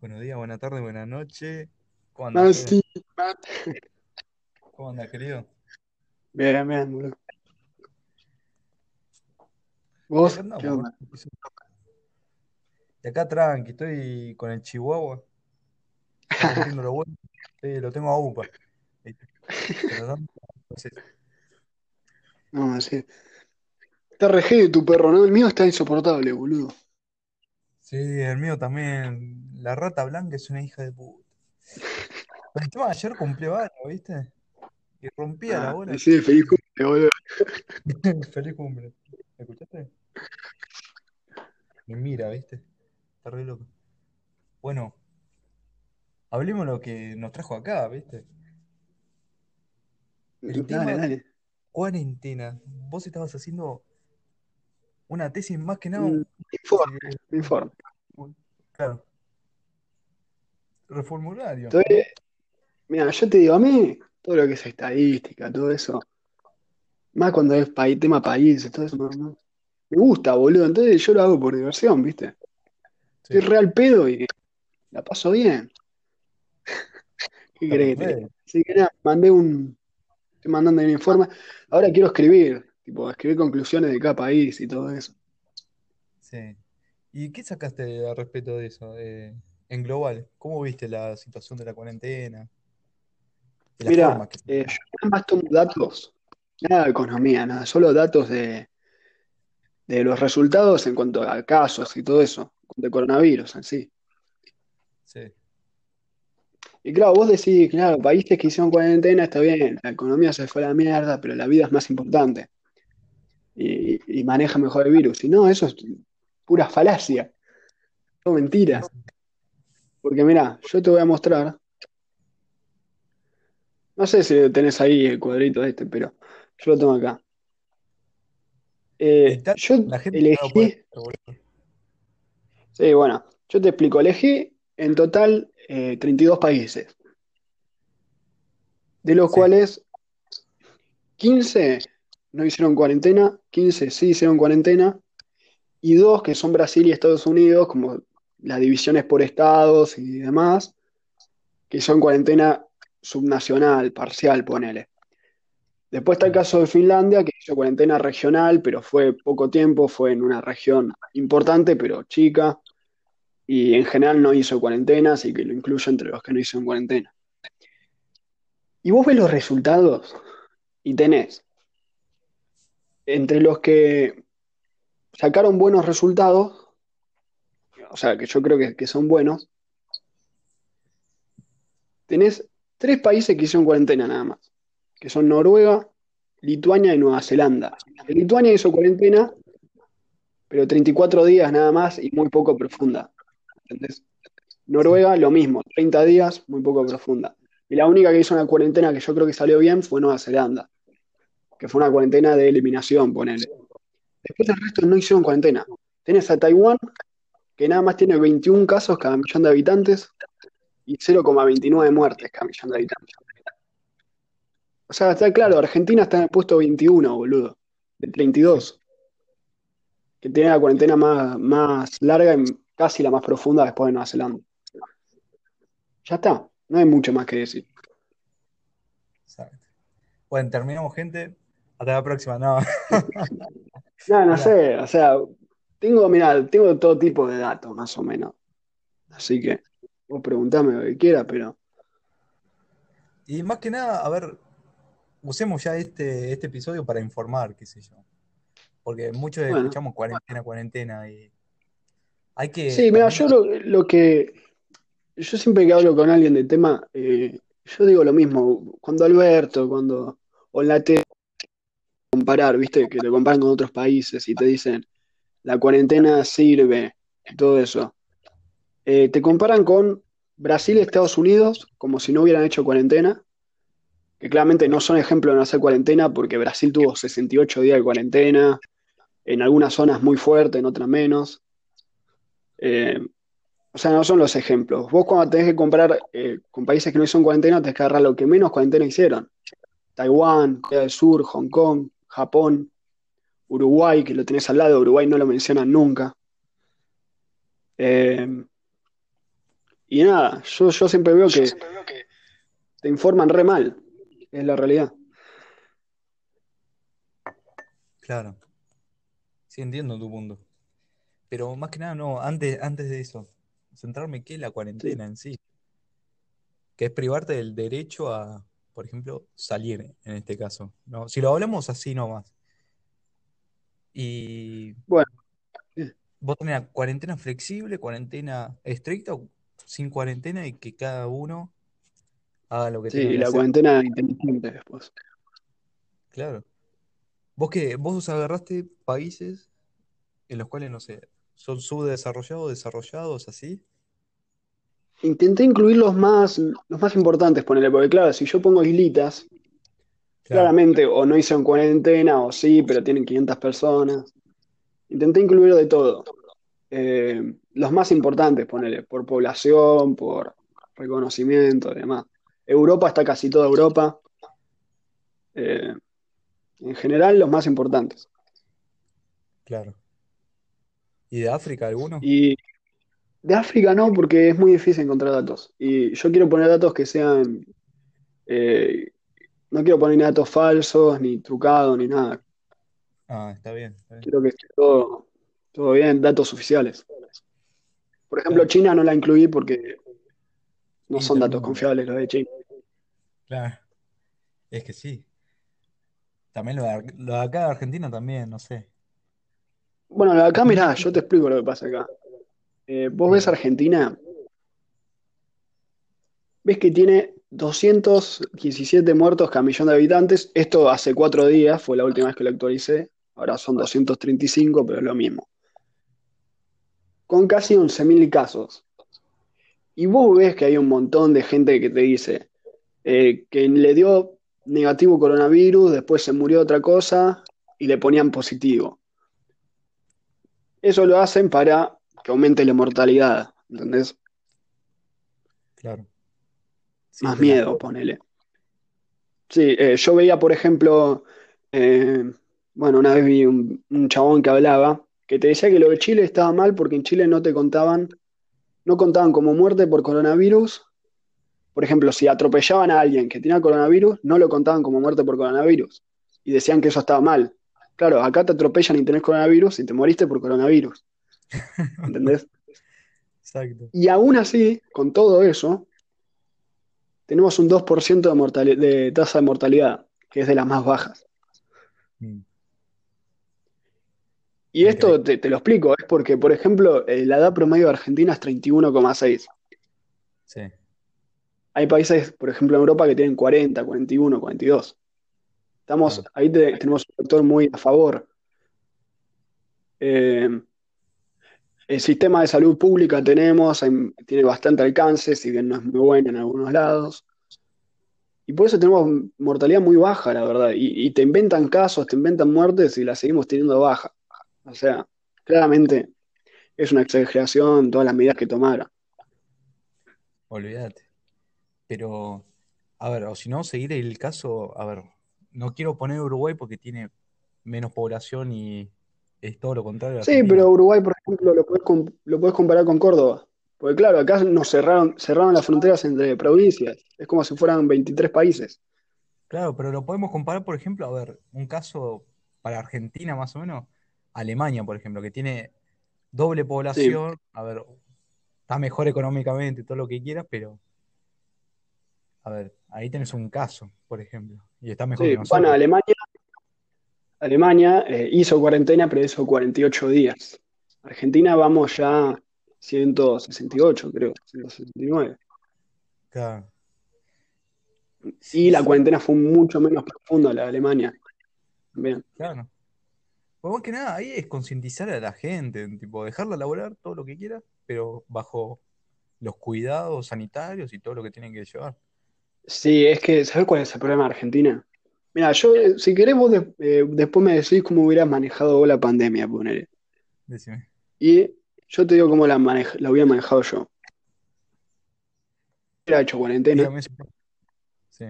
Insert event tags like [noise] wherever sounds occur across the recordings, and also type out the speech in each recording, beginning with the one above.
Buenos días, buenas tardes, buenas noches. ¿Cómo andas, sí. ¿Cómo andas, querido? Bien, bien, boludo. ¿Vos? Y acá tranqui, estoy con el chihuahua, lo bueno. [laughs] Sí, lo tengo a UPA. No, sí. Está re heavy tu perro, ¿no? El mío está insoportable, boludo. Sí, el mío también. La rata blanca es una hija de puta. Pero ayer cumplió años, ¿viste? Y rompía la Ah, bola. sí, feliz cumple, boludo. [laughs] Feliz cumple. ¿Me escuchaste? Me mira, ¿viste? Está re loco. Bueno, hablemos lo que nos trajo acá, ¿viste? El Dale, tema dale. cuarentena. Vos estabas haciendo una tesis más que nada, Un informe, eh, informe. claro, reformulario. Entonces, mira, yo te digo, a mí, todo lo que es estadística, todo eso, más cuando es país, tema países, todo eso, no- me gusta, boludo. Entonces yo lo hago por diversión, ¿viste? Estoy Sí, real pedo y la paso bien. [laughs] ¿Qué perfecto. Así que nada, mandé un, estoy mandando un informe. Ahora quiero escribir, tipo, escribir conclusiones de cada país y todo eso. Sí. ¿Y qué sacaste al respecto de eso? eh, en global, ¿cómo viste la situación de la cuarentena? De Mira, que eh, yo nada más tomo datos, nada de economía, nada, solo datos de, de los resultados en cuanto a casos y todo eso, de coronavirus en sí. Sí, Y claro, vos decís, claro, países que hicieron cuarentena está bien, la economía se fue a la mierda, pero la vida es más importante y, y maneja mejor el virus. Y no, eso es pura falacia, todo sí, mentira. sí. Porque mira, yo te voy a mostrar, no sé si tenés ahí el cuadrito este, pero yo lo tengo acá. Eh, yo la gente no elegí, sí, bueno, yo te explico, elegí en total eh, 32 países, de los Sí, cuales 15 no hicieron cuarentena, 15 sí hicieron cuarentena, y dos que son Brasil y Estados Unidos, como las divisiones por estados y demás, que son cuarentena subnacional, parcial, ponele. Después está el caso de Finlandia, que hizo cuarentena regional, pero fue poco tiempo, fue en una región importante, pero chica, y en general no hizo cuarentena, así que lo incluyo entre los que no hicieron cuarentena. Y vos ves los resultados y tenés entre los que sacaron buenos resultados, o sea, que yo creo que, que son buenos, tenés tres países que hicieron cuarentena nada más, que son Noruega, Lituania y Nueva Zelanda. Lituania hizo cuarentena, pero 34 días nada más y muy poco profunda. ¿entendés? Noruega, lo mismo, 30 días, muy poco profunda. Y la única que hizo una cuarentena que yo creo que salió bien fue Nueva Zelanda, que fue una cuarentena de eliminación, ponele. Después el resto no hicieron cuarentena. Tenés a Taiwán, que nada más tiene 21 casos cada millón de habitantes y 0,29 muertes cada millón de habitantes. O sea, está claro. Argentina está en el puesto 21, boludo, de Sí, 32, que tiene la cuarentena más, más larga y casi la más profunda después de Nueva Zelanda. Ya está, no hay mucho más que decir. exacto. Bueno, terminamos, gente. Hasta la próxima. No, [laughs] No, no sé, o sea, tengo, mira, tengo todo tipo de datos, más o menos. Así que vos preguntame lo que quieras, pero Y más que nada, a ver, usemos ya este, este episodio para informar, qué sé yo. Porque muchos bueno. escuchamos cuarentena, cuarentena, y hay que Sí, mira, yo lo, lo que, yo siempre que hablo con alguien de tema, eh, yo digo lo mismo, cuando Alberto, cuando, o en la tele, comparar, viste, que te comparan con otros países y te dicen, la cuarentena sirve, y todo eso. Eh, te comparan con Brasil y Estados Unidos como si no hubieran hecho cuarentena, que claramente no son ejemplos de no hacer cuarentena porque Brasil tuvo 68 días de cuarentena, en algunas zonas muy fuerte, en otras menos. Eh, o sea, no son los ejemplos. Vos cuando tenés que comparar eh, con países que no hicieron cuarentena, tenés que agarrar lo que menos cuarentena hicieron. Taiwán, Corea del Sur, Hong Kong, Japón, Uruguay, que lo tenés al lado, Uruguay no lo mencionan nunca. Eh, Y nada, yo, yo siempre veo que te informan re mal, es la realidad. Claro, sí entiendo tu punto. Pero más que nada, no, antes, antes de eso, centrarme qué es la Sí, cuarentena en sí, que es privarte del derecho a, por ejemplo, salir en este caso, ¿no? Si lo hablamos así nomás. Y bueno, vos tenés cuarentena flexible, cuarentena estricta o sin cuarentena y que cada uno haga lo que sí, tenga que la hacer. cuarentena inteligente después. Claro. Vos que vos agarraste países en los cuales, no sé, son subdesarrollados, desarrollados, así. Intenté incluir los más, los más importantes, ponele, porque claro, si yo pongo islitas, Claro, claramente o no hicieron cuarentena o sí, pero tienen 500 personas. Intenté incluir de todo. Eh, los más importantes, ponele, por población, por reconocimiento y demás. Europa está casi toda Europa. Eh, en general, los más importantes. claro. ¿Y de África alguno? Y de África no, porque es muy difícil encontrar datos. Y yo quiero poner datos que sean... eh, no quiero poner datos falsos, ni trucados, ni nada. Ah, está bien, está bien. Quiero que esté todo, todo bien, datos oficiales. Por ejemplo, Claro. China no la incluí porque no son datos confiables los de China. claro, es que sí. También lo de, lo de acá de Argentina también, no sé. Bueno, Es acá muy mirá, yo te explico lo que pasa acá. Eh, vos ves Argentina, ves que tiene 217 muertos cada millón de habitantes. Esto hace cuatro días, fue la última vez que lo actualicé. Ahora son 235, pero es lo mismo. Con casi 11.000 casos. Y vos ves que hay un montón de gente que te dice eh, que le dio negativo coronavirus, después se murió otra cosa y le ponían positivo. Eso lo hacen para que aumente la mortalidad, ¿entendés? claro. Sí, Más la miedo, ponele. Sí, eh, yo veía, por ejemplo, eh, bueno, una vez vi un, un chabón que hablaba que te decía que lo de Chile estaba mal porque en Chile no te contaban, no contaban como muerte por coronavirus. Por ejemplo, si atropellaban a alguien que tenía coronavirus, no lo contaban como muerte por coronavirus. Y decían que eso estaba mal. Claro, acá te atropellan y tenés coronavirus y te moriste por coronavirus. ¿Entendés? Exacto. Y aún así, con todo eso, tenemos un 2% de, de tasa de mortalidad, que es de las más bajas. Mm, Y esto te, te lo explico, es porque, por ejemplo, eh, la edad promedio de Argentina es 31,6. Sí, Hay países, por ejemplo, en Europa que tienen 40, 41, 42. Estamos, claro. ahí te- tenemos un factor muy a favor. Eh, el sistema de salud pública tenemos, hay- tiene bastante alcance, si bien no es muy bueno en algunos lados. Y por eso tenemos mortalidad muy baja, la verdad. Y, y te inventan casos, te inventan muertes y la seguimos teniendo baja. O sea, claramente es una exageración todas las medidas que tomaron. Olvídate. Pero, a ver, o si no, seguir el caso, a ver, no quiero poner Uruguay porque tiene menos población y es todo lo contrario Sí, pero Uruguay, por ejemplo, lo com- lo podés comparar con Córdoba. Porque claro, acá nos cerraron, cerraron las fronteras entre provincias. Es como si fueran 23 países. Claro, pero lo podemos comparar, por ejemplo, a ver, un caso para Argentina más o menos, Alemania, por ejemplo, que tiene doble Sí, población, a ver, está mejor económicamente, todo lo que quieras, pero, a ver, ahí tenés un caso, por ejemplo, y está mejor que sí. Bueno, nosotros. Alemania, Alemania eh, hizo cuarentena, pero hizo 48 días. Argentina vamos ya 168, creo, 169. Claro. Y Sí, la cuarentena fue mucho menos profunda la de Alemania. También. claro. Pues más que nada, ahí es concientizar a la gente, tipo, dejarla laburar todo lo que quiera, pero bajo los cuidados sanitarios y todo lo que tienen que llevar. Sí, es que, ¿sabes cuál es el problema de Argentina? Mira, yo, eh, si querés, vos de- eh, después me decís cómo hubieras manejado vos la pandemia, ponele. Decime. Y yo te digo cómo la, manej- la hubiera manejado yo. Hubiera hecho cuarentena, Dígame. Sí,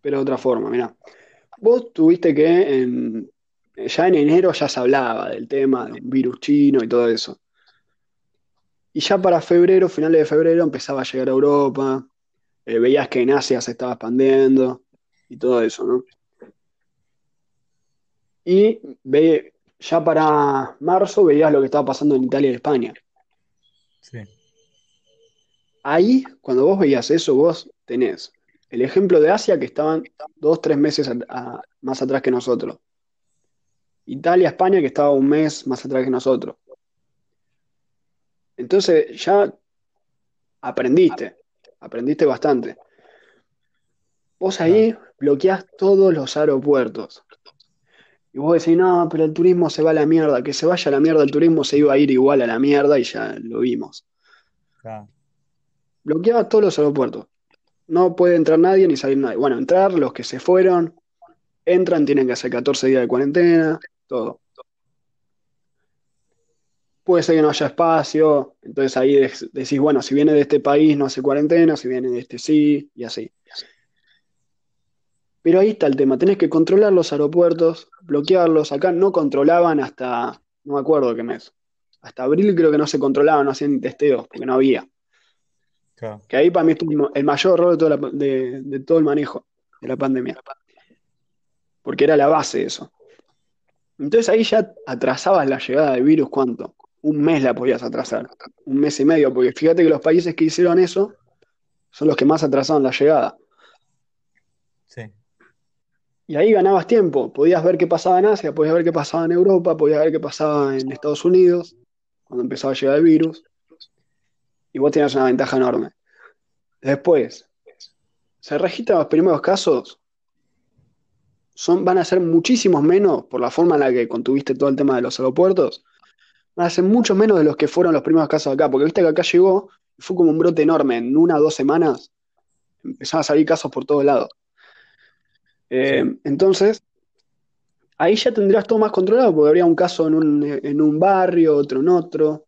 pero de otra forma, mira. Vos tuviste que en- ya en enero ya se hablaba del tema de un virus chino y todo eso. Y ya para febrero, finales de febrero, empezaba a llegar a Europa, eh, veías que en Asia se estaba expandiendo y todo eso, ¿no? Y ve, ya para marzo veías lo que estaba pasando en Italia y España. Sí, Ahí, cuando vos veías eso, vos tenés el ejemplo de Asia que estaban dos, tres meses a- a- más atrás que nosotros. Italia, España que estaba un mes más atrás que nosotros. Entonces ya aprendiste, aprendiste bastante. Vos ahí bloqueás todos los aeropuertos. Y vos decís, no, pero el turismo se va a la mierda, que se vaya a la mierda, el turismo se iba a ir igual a la mierda y ya lo vimos. claro, Bloqueabas todos los aeropuertos. No puede entrar nadie ni salir nadie. Bueno, entrar los que se fueron, entran, tienen que hacer 14 días de cuarentena, todo. Puede ser que no haya espacio, entonces ahí de- decís, bueno, si viene de este país no hace cuarentena, si viene de este sí, y así. Pero ahí está el tema, tenés que controlar los aeropuertos, bloquearlos. Acá no controlaban hasta, no me acuerdo qué mes. Hasta abril creo que no se controlaban, no hacían ni testeos, porque no había. claro. Que ahí para mí estuvo el mayor error de, toda la- de, de todo el manejo de la pandemia, porque era la base de eso. Entonces ahí ya atrasabas la llegada del virus, ¿cuánto? Un mes la podías atrasar, un mes y medio, porque fíjate que los países que hicieron eso son los que más atrasaron la llegada. Y ahí ganabas tiempo, podías ver qué pasaba en Asia, podías ver qué pasaba en Europa, podías ver qué pasaba en Estados Unidos, cuando empezaba a llegar el virus, y vos tenías una ventaja enorme. Después, se registran los primeros casos, son, van a ser muchísimos menos por la forma en la que contuviste todo el tema de los aeropuertos, van a ser mucho menos de los que fueron los primeros casos acá, porque viste que acá llegó fue como un brote enorme, en una o dos semanas empezaron a salir casos por todos lados. Eh, sí, entonces, ahí ya tendrías todo más controlado, porque habría un caso en un, en un barrio, otro en otro,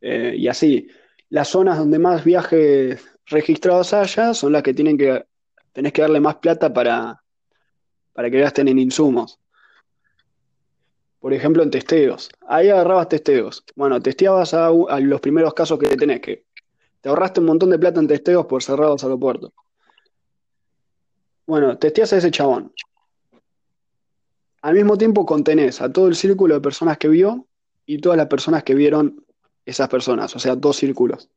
eh, y así. Las zonas donde más viajes registrados haya son las que tienen que, tenés que darle más plata para, para que gasten en insumos. Por ejemplo, en testeos. Ahí agarrabas testeos. Bueno, testeabas a, a los primeros casos que tenés, que te ahorraste un montón de plata en testeos por cerrar los aeropuertos. Bueno, testeas a ese chabón. Al mismo tiempo contenés a todo el círculo de personas que vio y todas las personas que vieron esas personas, o sea, dos círculos.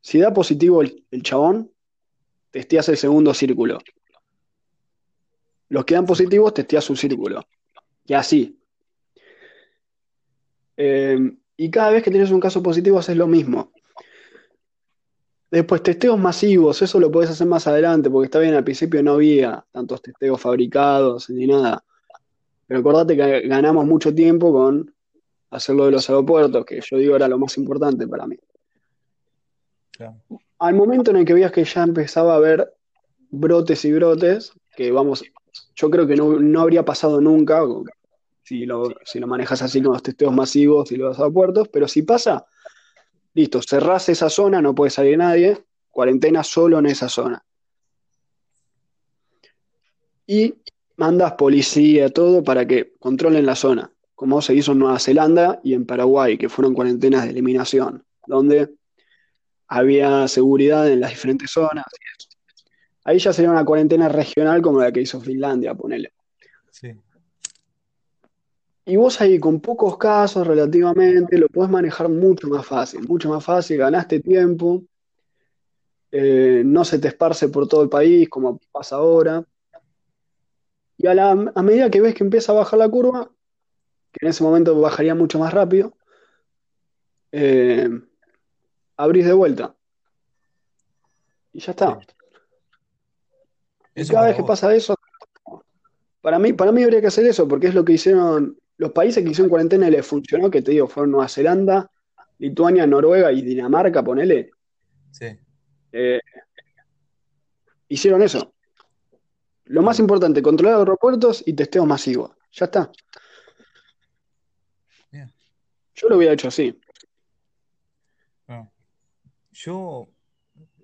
Si da positivo el, el chabón, testeas el segundo círculo. Los que dan positivos, testeas su círculo. Y así. Eh, y cada vez que tienes un caso positivo, haces lo mismo. Después, testeos masivos, eso lo podés hacer más adelante, porque está bien, al principio no había tantos testeos fabricados ni nada. Pero acordate que ganamos mucho tiempo con hacerlo de los aeropuertos, que yo digo era lo más importante para mí. claro. Al momento en el que veías que ya empezaba a haber brotes y brotes, que vamos, yo creo que no, no habría pasado nunca si lo, si lo manejas así con los testeos masivos y los aeropuertos, pero si pasa, listo, cerrás esa zona, no puede salir nadie, cuarentena solo en esa zona. Y mandas policía, todo para que controlen la zona, como se hizo en Nueva Zelanda y en Paraguay, que fueron cuarentenas de eliminación, donde había seguridad en las diferentes zonas. Ahí ya sería una cuarentena regional como la que hizo Finlandia, ponele. Sí, Y vos ahí con pocos casos relativamente lo podés manejar mucho más fácil, mucho más fácil, ganaste tiempo, eh, no se te esparce por todo el país como pasa ahora. Y a, la, a medida que ves que empieza a bajar la curva, que en ese momento bajaría mucho más rápido, eh, abrís de vuelta y ya está. Eso cada vez que pasa eso, para mí, para mí habría que hacer eso, porque es lo que hicieron los países que hicieron cuarentena y les funcionó, que te digo, fueron Nueva Zelanda, Lituania, Noruega y Dinamarca, ponele, Sí, eh, hicieron eso. Lo más importante, controlar aeropuertos y testeos masivos. Ya está. Bien, Yo lo hubiera hecho así. claro. Yo,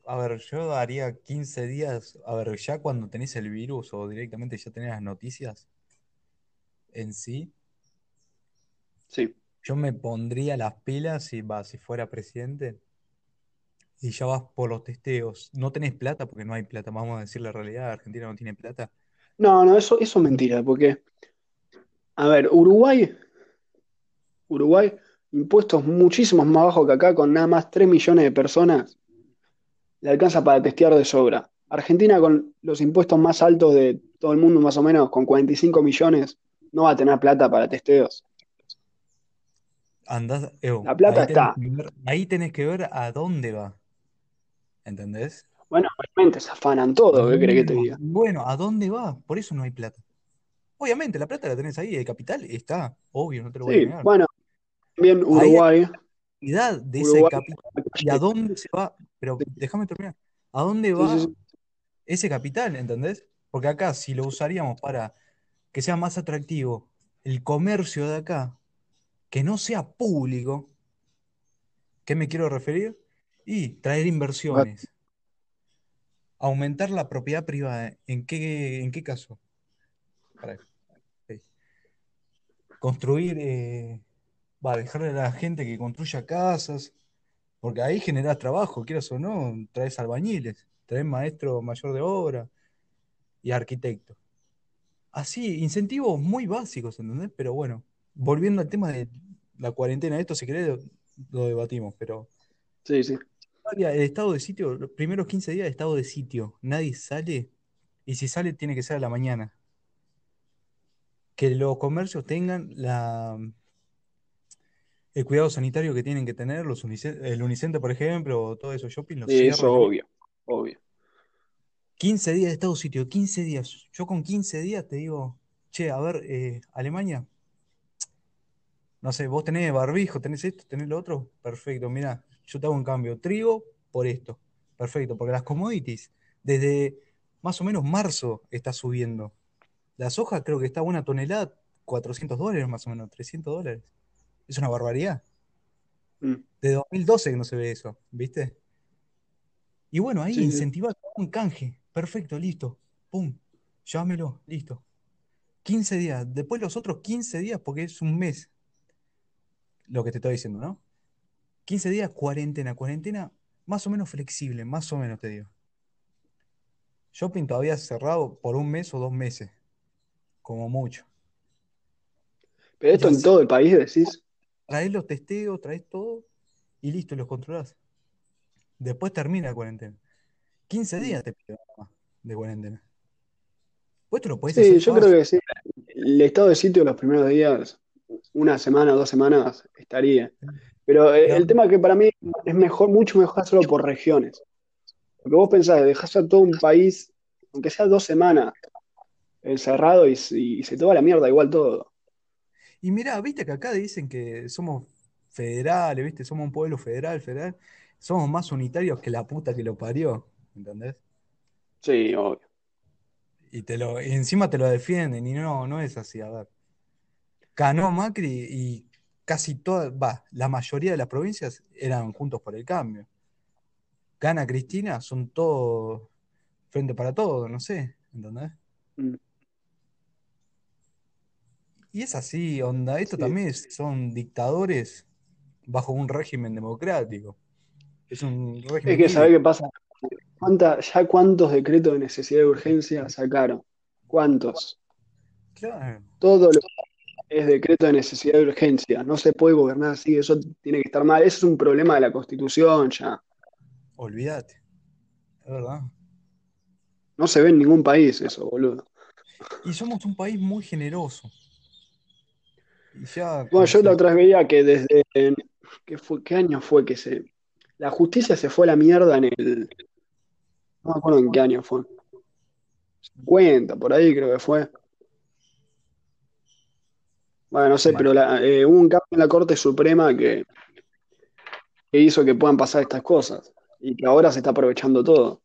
a ver, yo haría 15 días, a ver, ya cuando tenés el virus o directamente ya tenés las noticias en sí, Sí. Yo me pondría las pilas si, va, si fuera presidente y ya vas por los testeos. No tenés plata porque no hay plata, vamos a decir la realidad, Argentina no tiene plata. No, no, eso, eso es mentira, porque, a ver, Uruguay, Uruguay, impuestos muchísimos más bajos que acá, con nada más 3 millones de personas, le alcanza para testear de sobra. Argentina, con los impuestos más altos de todo el mundo, más o menos, con 45 millones, no va a tener plata para testeos. Andás, La plata ahí está. ver, ahí tenés que ver a dónde va, ¿entendés? Bueno, obviamente se afanan todo, ¿qué querés que te diga? bueno, ¿a dónde va? Por eso no hay plata. Obviamente, la plata la tenés ahí, el capital está, obvio, no te lo voy a Sí, negar. bueno, también Ahí hay Uruguay, cantidad de ese Uruguay, capital y a dónde se va, pero déjame terminar, ¿a dónde sí, sí, va sí. ese capital, ¿entendés? Porque acá, si lo usaríamos para que sea más atractivo el comercio de acá, que no sea público, ¿qué me quiero referir? Y traer inversiones, aumentar la propiedad privada. ¿En qué, en qué caso? Para- ok. Construir, eh, va, dejarle a la gente que construya casas, porque ahí generás trabajo, quieras o no, traes albañiles, traes maestro mayor de obra y arquitecto. Así, incentivos muy básicos, ¿entendés? Pero bueno, volviendo al tema de la cuarentena, esto si querés lo, lo debatimos, pero Sí, sí. el estado de sitio, los primeros 15 días de estado de sitio, nadie sale, y si sale tiene que ser a la mañana. Que los comercios tengan la, el cuidado sanitario que tienen que tener, los el Unicenter, por ejemplo, o todo eso, shopping, los Sí, cierran eso obvio, obvio. 15 días de estado de sitio, 15 días. Yo con 15 días te digo, che, a ver, eh, Alemania, no sé, vos tenés barbijo, tenés esto, tenés lo otro, perfecto, mira, yo te hago un cambio, trigo por esto, perfecto, porque las commodities desde más o menos marzo está subiendo. La soja creo que está una tonelada, 400 dólares más o menos, 300 dólares. Es una barbaridad. Mm. De 2012 que no se ve eso, ¿viste? Y bueno, ahí Sí, incentivar un canje, perfecto, listo, pum, llámelo, listo. 15 días, después los otros 15 días, porque es un mes lo que te estoy diciendo, ¿no? 15 días, cuarentena, cuarentena más o menos flexible, más o menos te digo. Shopping todavía cerrado por un mes o dos meses, como mucho. Pero esto en así todo el país decís. traes los testeos, traes todo y listo, los controlás. Después termina la cuarentena. 15 Mm. días te pido de cuarentena. Vos te lo podés Sí, hacer yo creo fácil. que sí. El estado de sitio los primeros días, una semana, dos semanas, estaría. Pero eh, el tema que para mí es mejor, mucho mejor hacerlo por regiones. Porque vos pensás, dejás a todo un país, aunque sea dos semanas, encerrado y, y se te va la mierda igual todo. Y mirá, viste que acá dicen que somos federales, viste, somos un pueblo federal, federal. Somos más unitarios que la puta que lo parió, ¿entendés? Sí, obvio. Y te lo, y encima te lo defienden, y no, no es así, a ver. Ganó Macri y casi toda, va, la mayoría de las provincias eran juntos por el cambio. Gana Cristina, son todos frente para todo, no sé, ¿entendés? Mm, Y es así, onda, esto Sí. también es- son dictadores bajo un régimen democrático. Es un Es régimen que, ¿sabés libre. qué pasa? ¿Cuánta- ya cuántos decretos de necesidad de urgencia sacaron? ¿Cuántos? Claro, Todo lo es decreto de necesidad de urgencia. No se puede gobernar así, eso tiene que estar mal. Eso es un problema de la Constitución ya. olvídate, es verdad. No se ve en ningún país eso, boludo. Y somos un país muy generoso. Y ya, Bueno, yo la otra vez veía que desde... ¿Qué fue, qué año fue que se... La justicia se fue a la mierda en el... No me acuerdo en qué año fue. 50, por ahí creo que fue. Bueno, no sé, Ma- pero la- eh, hubo un cambio en la Corte Suprema que, que hizo que puedan pasar estas cosas. Y que ahora se está aprovechando todo.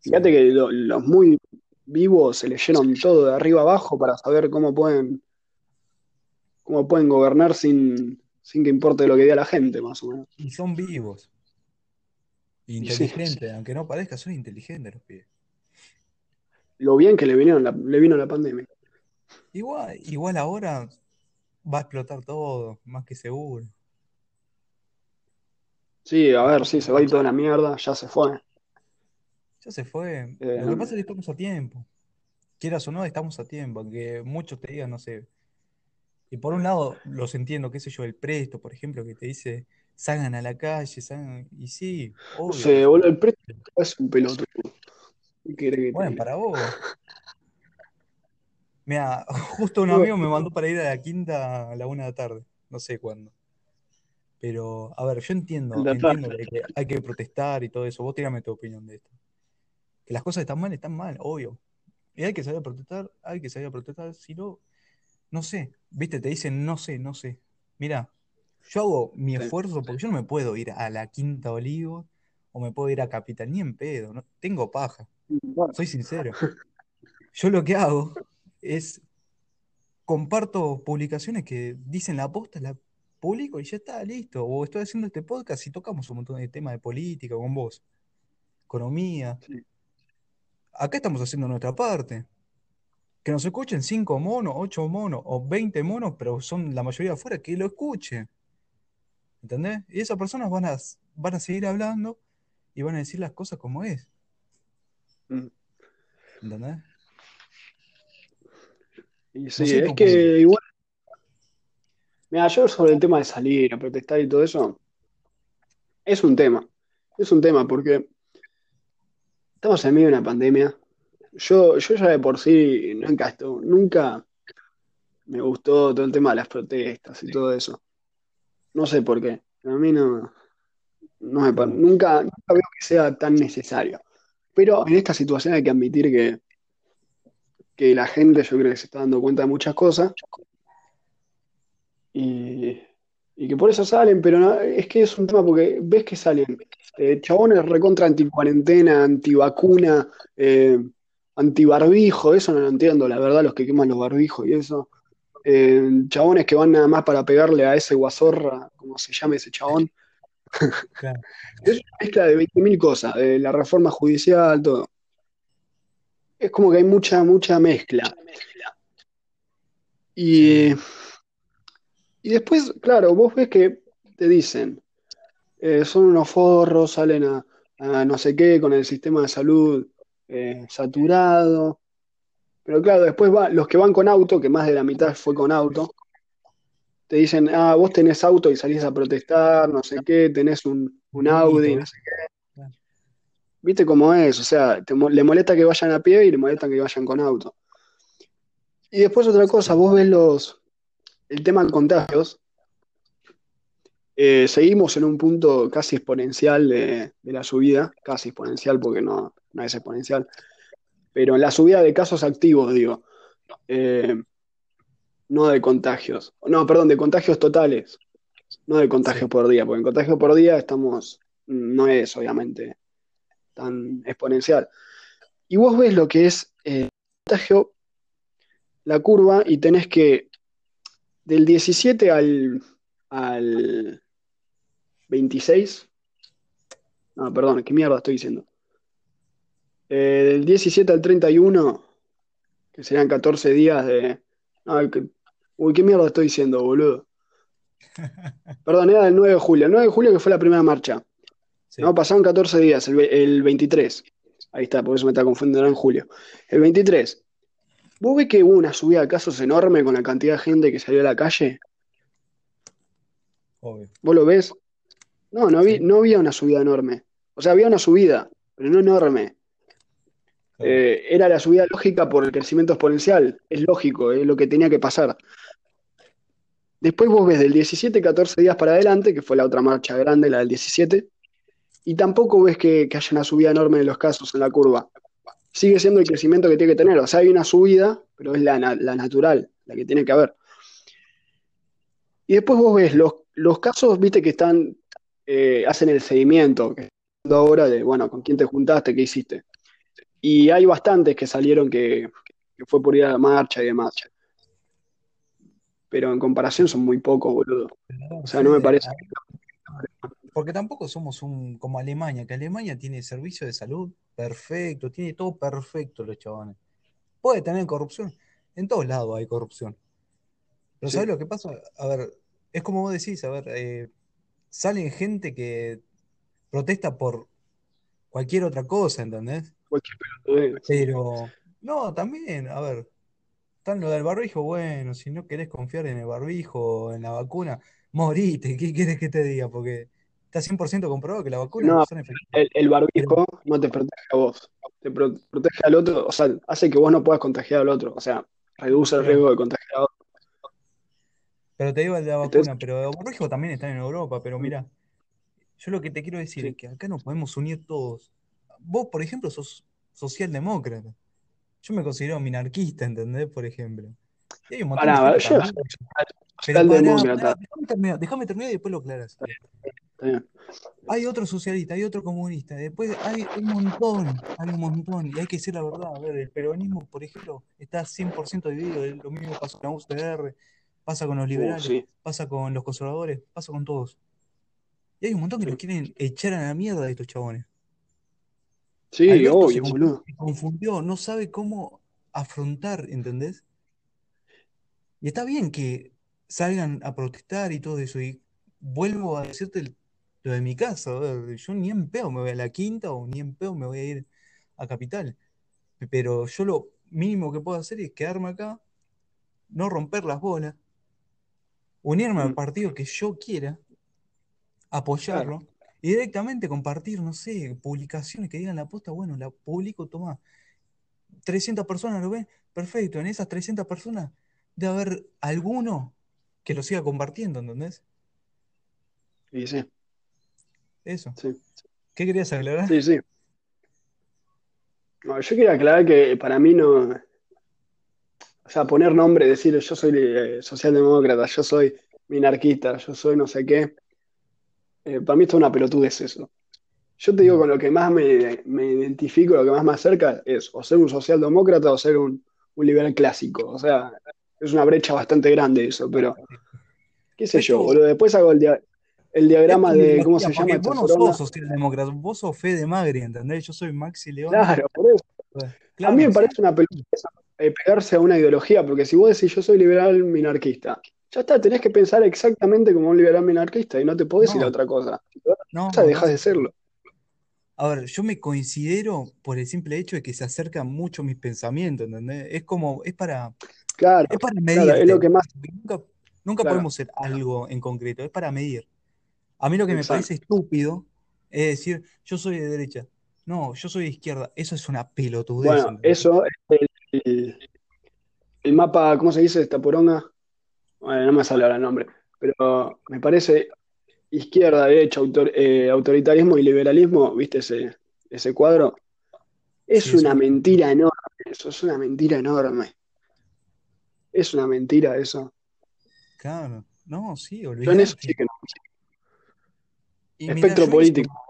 sí. Fíjate que lo- los muy vivos se leyeron todo de arriba abajo para saber cómo pueden, cómo pueden gobernar sin, sin que importe lo que diga la gente, más o menos. Y son vivos, Y sí, inteligentes, aunque no parezca, son inteligentes los pibes. lo bien que le vinieron la- le vino la pandemia. Igual, igual ahora va a explotar todo, más que seguro. Sí, a ver, sí, se va a ir toda la mierda, ya se fue. Ya se fue. Eh, Lo que pasa es que estamos a tiempo. Quieras o no, estamos a tiempo. Aunque muchos te digan, no sé. Y por un lado, los entiendo, qué sé yo, el presto, por ejemplo, que te dice, salgan a la calle, salgan. Y sí, no obvio. sé, boludo, el precio es un pelotudo. ¿Qué querés que Bueno, para vos. Mira, [laughs] justo un amigo me mandó para ir a la quinta a la una de la tarde. No sé cuándo. Pero, a ver, yo entiendo, entiendo tarde. que hay que protestar y todo eso. Vos tirame tu opinión de esto. Que las cosas están mal, están mal, obvio. Y hay que salir a protestar, hay que salir a protestar. Si no, no sé. Viste, te dicen no sé, no sé. Mira, yo hago mi Sí. esfuerzo porque yo no me puedo ir a la Quinta Olivo o me puedo ir a Capital, ni en pedo. No, tengo paja, soy sincero. Yo lo que hago es comparto publicaciones que dicen la posta, la publico y ya está, listo. O estoy haciendo este podcast y tocamos un montón de temas de política con vos, economía. sí. Acá estamos haciendo nuestra parte. Que nos escuchen 5 monos, 8 monos o 20 monos, pero son la mayoría afuera, que lo escuchen. ¿Entendés? Y esas personas van a, van a seguir hablando y van a decir las cosas como es. Mm. ¿Entendés? Y No sí, sé tu es que igual, mira, yo sobre el tema de salir a protestar y todo eso, es un tema. Es un tema porque estamos en medio de una pandemia. Yo, yo ya de por sí nunca, estu- nunca me gustó todo el tema de las protestas y todo eso. No sé por qué. A mí no, no me, nunca, nunca veo que sea tan necesario. Pero en esta situación hay que admitir que, que la gente yo creo que se está dando cuenta de muchas cosas y, y que por eso salen, pero no- es que es un tema porque ves que salen eh, chabones recontra anti-cuarentena, anti-vacuna, eh, anti-barbijo, eso no lo entiendo, la verdad, los que queman los barbijos y eso. Eh, chabones que van nada más para pegarle a ese guasorra, como se llame ese chabón. Claro. [laughs] Es una mezcla de 20.000 cosas, la reforma judicial, todo. Es como que hay mucha, mucha mezcla. Y, y después, claro, vos ves que te dicen, eh, son unos forros, salen a, a no sé qué con el sistema de salud eh, saturado. Pero claro, después va, los que van con auto, que más de la mitad fue con auto, te dicen, ah, vos tenés auto y salís a protestar, no sé qué, tenés un, un Audi, Mito, no sé qué. ¿Viste cómo es? O sea, te le molesta que vayan a pie y le molesta que vayan con auto. Y después otra cosa, vos ves los, el tema de contagios, eh, seguimos en un punto casi exponencial de, de la subida, casi exponencial porque no, no es exponencial, pero en la subida de casos activos, digo, eh, no de contagios, no, perdón, de contagios totales, no de contagios por día, porque en contagios por día estamos, no es obviamente tan exponencial. Y vos ves lo que es eh, la curva, y tenés que del 17 al, al 26, no, perdón, ¿qué mierda estoy diciendo? Eh, del 17 al 31, que serían 14 días de... no, que- uy, ¿qué mierda estoy diciendo, boludo? [laughs] Perdón, era del 9 de julio. El 9 de julio que fue la primera marcha. Sí. No, pasaron 14 días, el, el 23. Ahí está, por eso me está confundiendo, en julio. El 23. ¿Vos ves que hubo una subida de casos enorme con la cantidad de gente que salió a la calle? Obvio. ¿Vos lo ves? No, no, vi, Sí. no había una subida enorme. O sea, había una subida, pero no enorme. Claro. Eh, era la subida lógica por el crecimiento exponencial. Es lógico, es lo que tenía que pasar. Después vos ves del 17, 14 días para adelante, que fue la otra marcha grande, la del 17, y tampoco ves que, que haya una subida enorme de los casos en la curva. Sigue siendo el crecimiento que tiene que tener. O sea, hay una subida, pero es la, la natural, la que tiene que haber. Y después vos ves los, los casos, viste, que están, eh, hacen el seguimiento, que están ahora de, bueno, con quién te juntaste, qué hiciste. Y hay bastantes que salieron que, que fue por ir a la marcha y demás. Pero en comparación son muy pocos, boludo. O sea, no me parece. Porque tampoco somos un como Alemania, que Alemania tiene servicio de salud perfecto, tiene todo perfecto los chabones. Puede tener corrupción. En todos lados hay corrupción. Pero ¿sabes Sí, lo que pasa? A ver, es como vos decís, a ver, eh, salen gente que protesta por cualquier otra cosa, ¿entendés? cualquier. Pero, no, también, a ver, están lo del barbijo, bueno, si no querés confiar en el barbijo en la vacuna, morite, ¿qué querés que te diga? Porque está 100% comprobado que las vacunas No, son efectivas. el, el Pero, barbijo no te protege a vos, te pro- protege al otro, o sea, hace que vos no puedas contagiar al otro, o sea, reduce el riesgo de contagiar a otro. pero te digo de la Entonces, vacuna, pero el barbijo también está en Europa, pero mira, yo lo que te quiero decir es sí. que acá nos podemos unir todos. Vos, por ejemplo, sos socialdemócrata. Yo me considero minarquista, ¿entendés? Por ejemplo. Y hay un montón de Pará, yo también. Pero pará, déjame terminar, déjame terminar y después lo aclaras. Hay otro socialista, hay otro comunista, después hay un montón, hay un montón, y hay que decir la verdad. A ver, el peronismo, por ejemplo, está 100% dividido. Lo mismo pasa con la UCR, pasa con los Uh, liberales, sí, pasa con los conservadores, pasa con todos. Y hay un montón que los sí. quieren echar a la mierda de estos chabones. Sí, Alberto se obvio, boludo. se confundió, no sabe cómo afrontar, ¿entendés? Y está bien que salgan a protestar y todo eso. Y vuelvo a decirte lo de mi casa. ver, yo ni en pedo me voy a la quinta o ni en pedo me voy a ir a Capital. Pero yo lo mínimo que puedo hacer es quedarme acá, no romper las bolas, unirme al Mm, partido que yo quiera, Claro, apoyarlo y directamente compartir, no sé, publicaciones que digan la posta. Bueno, la publico, toma. 300 personas lo ven, perfecto. En esas 300 personas debe haber alguno que lo siga compartiendo, ¿entendés? y sí, Eso. sí, ¿Qué querías aclarar? sí, sí. No, yo quería aclarar que para mí no, o sea, poner nombre, decir yo soy eh, socialdemócrata, yo soy minarquista, yo soy no sé qué, eh, para mí esto es una pelotudez eso. Yo te digo, Mm, con lo que más me, me identifico, lo que más me acerca es o ser un socialdemócrata o ser un, un liberal clásico. O sea, es una brecha bastante grande eso, pero qué sé yo, boludo. Después hago el, dia- el diagrama de, ¿cómo se llama vos no sos socialdemócrata, vos sos Fede Magri, ¿entendés? Yo soy Maxi León. Claro, por eso. Pues, A mí Claro, me parece una pelotudez eh, pegarse a una ideología, porque si vos decís yo soy liberal minarquista, ya está, tenés que pensar exactamente como un liberal minarquista y no te podés ir a no, otra cosa. No, dejás no. de serlo. A ver, yo me considero por el simple hecho de que se acercan mucho mis pensamientos, ¿entendés? Es como, es para, Claro, es para claro, es lo que más, Nunca, nunca claro, podemos ser algo en concreto, es para medir. A mí lo que me exacto. parece estúpido es decir, yo soy de derecha. No, yo soy de izquierda. Eso es una pelotudez, Bueno, eso es el, el- mapa, ¿cómo se dice? Esta poronga. Bueno, no me sale ahora el nombre, pero me parece izquierda, derecha, autor- eh, autoritarismo y liberalismo, ¿viste ese, ese cuadro? Es Sí, una una... mentira enorme, eso es una mentira enorme. Es una mentira eso. Claro. No, sí, Yo en eso sí que no. Mira, Espectro hice, político.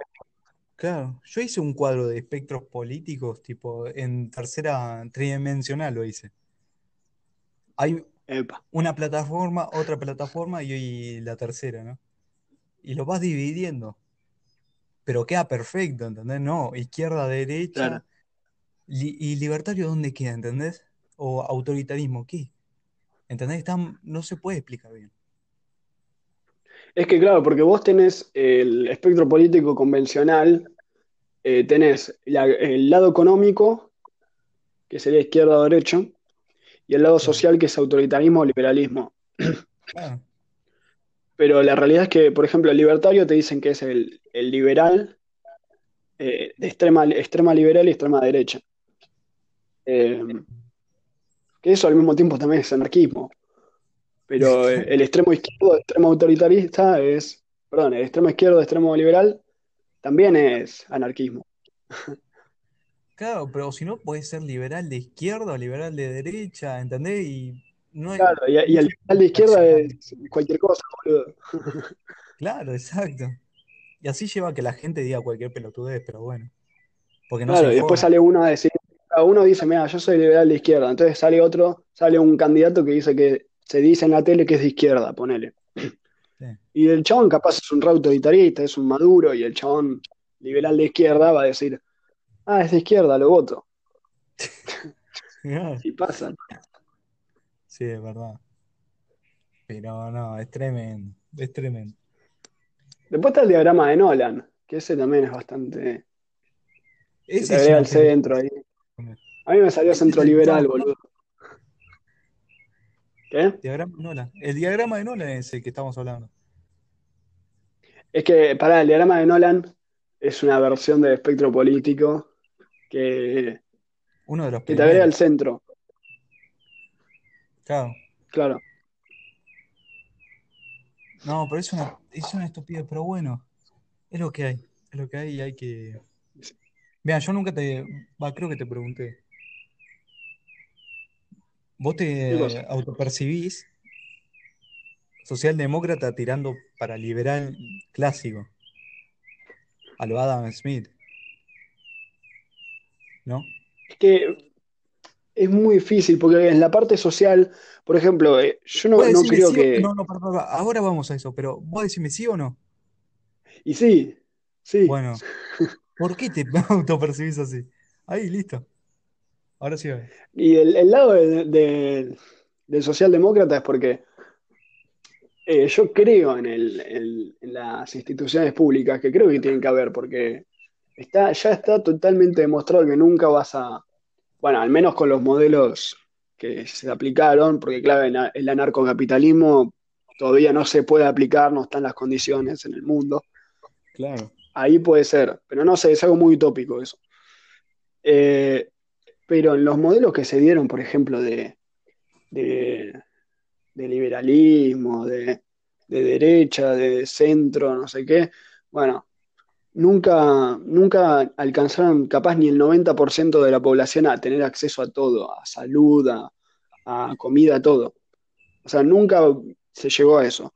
claro, yo hice un cuadro de espectros políticos, tipo, en tercera tridimensional lo hice. Hay Epa. una plataforma, otra plataforma y, y la tercera, ¿no? Y lo vas dividiendo, pero queda perfecto, ¿entendés? No, izquierda, derecha, Claro. li- y libertario, ¿dónde queda, ¿entendés? O autoritarismo, ¿qué? ¿Entendés? Está- no se puede explicar bien. Es que claro, porque vos tenés el espectro político convencional, eh, tenés la- el lado económico, que sería izquierda o derecha, y el lado social, que es autoritarismo o liberalismo. Pero la realidad es que, por ejemplo, el libertario te dicen que es el, el liberal, eh, de extrema, extrema liberal y extrema derecha. Eh, que eso al mismo tiempo también es anarquismo. Pero el extremo izquierdo, extremo autoritarista es, perdón, el extremo izquierdo, extremo liberal también es anarquismo. [laughs] Claro, pero si no, puede ser liberal de izquierda o liberal de derecha, ¿entendés? Y no, hay- Claro, y, y el liberal de izquierda es cualquier cosa, boludo. [laughs] Claro, exacto. Y así lleva a que la gente diga cualquier pelotudez, pero bueno, porque no Claro, y después sale uno a decir, uno dice, mira, yo soy liberal de izquierda, entonces sale otro, sale un candidato que dice que se dice en la tele que es de izquierda, ponele. Sí. Y el chabón capaz es un re autoritarista, es un maduro, y el chabón liberal de izquierda va a decir, ah, es de izquierda, lo voto. [laughs] Y pasa. Sí, es verdad. Pero no, es tremendo, es tremendo. Después está el diagrama de Nolan, que ese también es bastante. Ese una el centro ahí. A mí me salió Ese es centro liberal, boludo. ¿Qué? diagrama de Nolan. El diagrama de Nolan es el que estamos hablando. Es que, pará, el diagrama de Nolan es una versión del espectro político que, Uno de los que te agrega primeros. centro, Claro. claro. No, pero es una, es una estupidez, pero bueno, es lo que hay. Es lo que hay y hay que. Mira, yo nunca te. Va, creo que te pregunté. ¿Vos te autopercibís socialdemócrata tirando para liberal clásico? A lo Adam Smith, ¿no? Es que es muy difícil porque en la parte social, por ejemplo, eh, yo no, no creo sí que. no, no, perdón, perdón, ahora vamos a eso, pero vos decime sí o no. Y sí, sí. Bueno, [laughs] ¿por qué te [laughs] autopercibís así? Ahí, listo. Ahora sí. Y el, el lado de- de- del socialdemócrata es porque eh, yo creo en, el, en- en las instituciones públicas, que creo que tienen que haber, porque está, ya está totalmente demostrado que nunca vas a, bueno, al menos con los modelos que se aplicaron, porque claro, el anarcocapitalismo todavía no se puede aplicar, no están las condiciones en el mundo. Claro. Ahí puede ser, pero no sé, es algo muy utópico eso. Eh, pero en los modelos que se dieron, por ejemplo, de, de, de liberalismo, de, de derecha, de centro, no sé qué, bueno, nunca, nunca alcanzaron capaz ni el 90% de la población a tener acceso a todo, a salud, a, a comida, a todo. O sea, nunca se llegó a eso.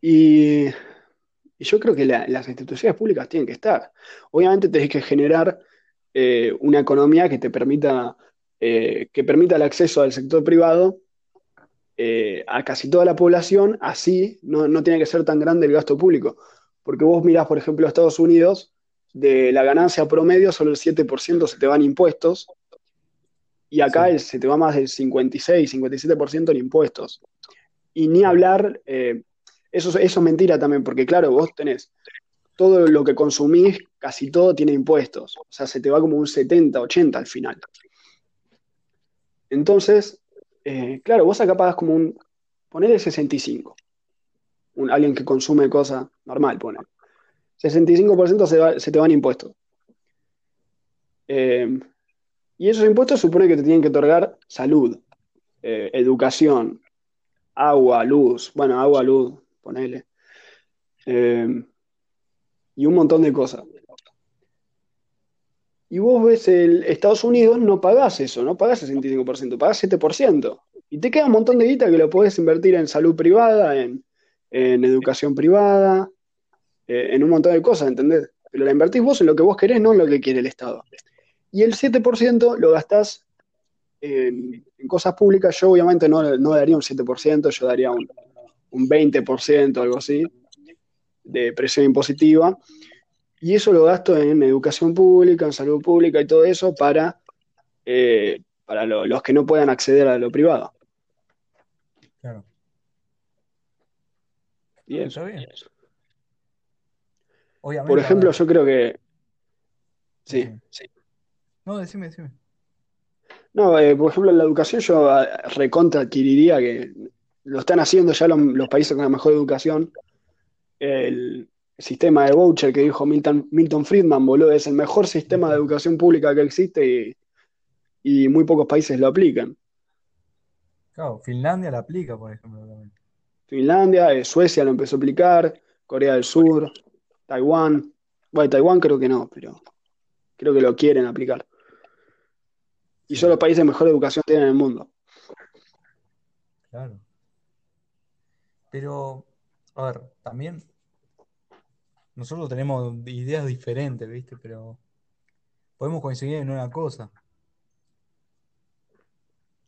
Y, y yo creo que la- las instituciones públicas tienen que estar. Obviamente tenés que generar eh, una economía que te permita, eh, que permita el acceso al sector privado eh, a casi toda la población, así no, no tiene que ser tan grande el gasto público. Porque vos mirás, por ejemplo, a Estados Unidos, de la ganancia promedio solo el 7% se te van impuestos, y acá Sí. se te va más del 56, 57% en impuestos. Y ni hablar, eh, eso, eso es mentira también, porque claro, vos tenés todo lo que consumís, casi todo tiene impuestos. O sea, se te va como un 70, 80 al final. Entonces, eh, claro, vos acá pagas como un, ponele 65. Un, alguien que consume cosas normal, pone. 65% se, va- se te van impuestos. Eh, y esos impuestos supone que te tienen que otorgar salud, eh, educación, agua, luz, bueno, agua, luz, ponele. Eh, y un montón de cosas. Y vos ves el Estados Unidos, no pagás eso, no pagás 65%, pagás 7%. Y te queda un montón de guita que lo podés invertir en salud privada, en, en educación privada, eh, en un montón de cosas, ¿entendés? Pero la invertís vos en lo que vos querés, no en lo que quiere el Estado. Y el 7% lo gastás en, en cosas públicas. Yo obviamente no, no daría un 7%, yo daría un, un 20%, algo así, de presión impositiva. Y eso lo gasto en educación pública, en salud pública y todo eso para, eh, para lo- los que no puedan acceder a lo privado. Claro. Y eso. Bien. Obviamente, Por ejemplo, yo creo que... Sí. decime. No, decime, decime. No, eh, por ejemplo, en la educación yo ah, recontra adquiriría que lo están haciendo ya los, los países con la mejor educación. El sistema de voucher que dijo Milton, Milton Friedman, boludo, es el mejor sistema de educación pública que existe y, y muy pocos países lo aplican. Claro, Finlandia la aplica, por ejemplo, también. Finlandia, eh, Suecia lo empezó a aplicar, Corea del Sur, Taiwán. Bueno, Taiwán creo que no, pero creo que lo quieren aplicar. Y son los países que mejor educación tienen en el mundo. claro. Pero, a ver, también nosotros tenemos ideas diferentes, ¿viste? Pero podemos coincidir en una cosa,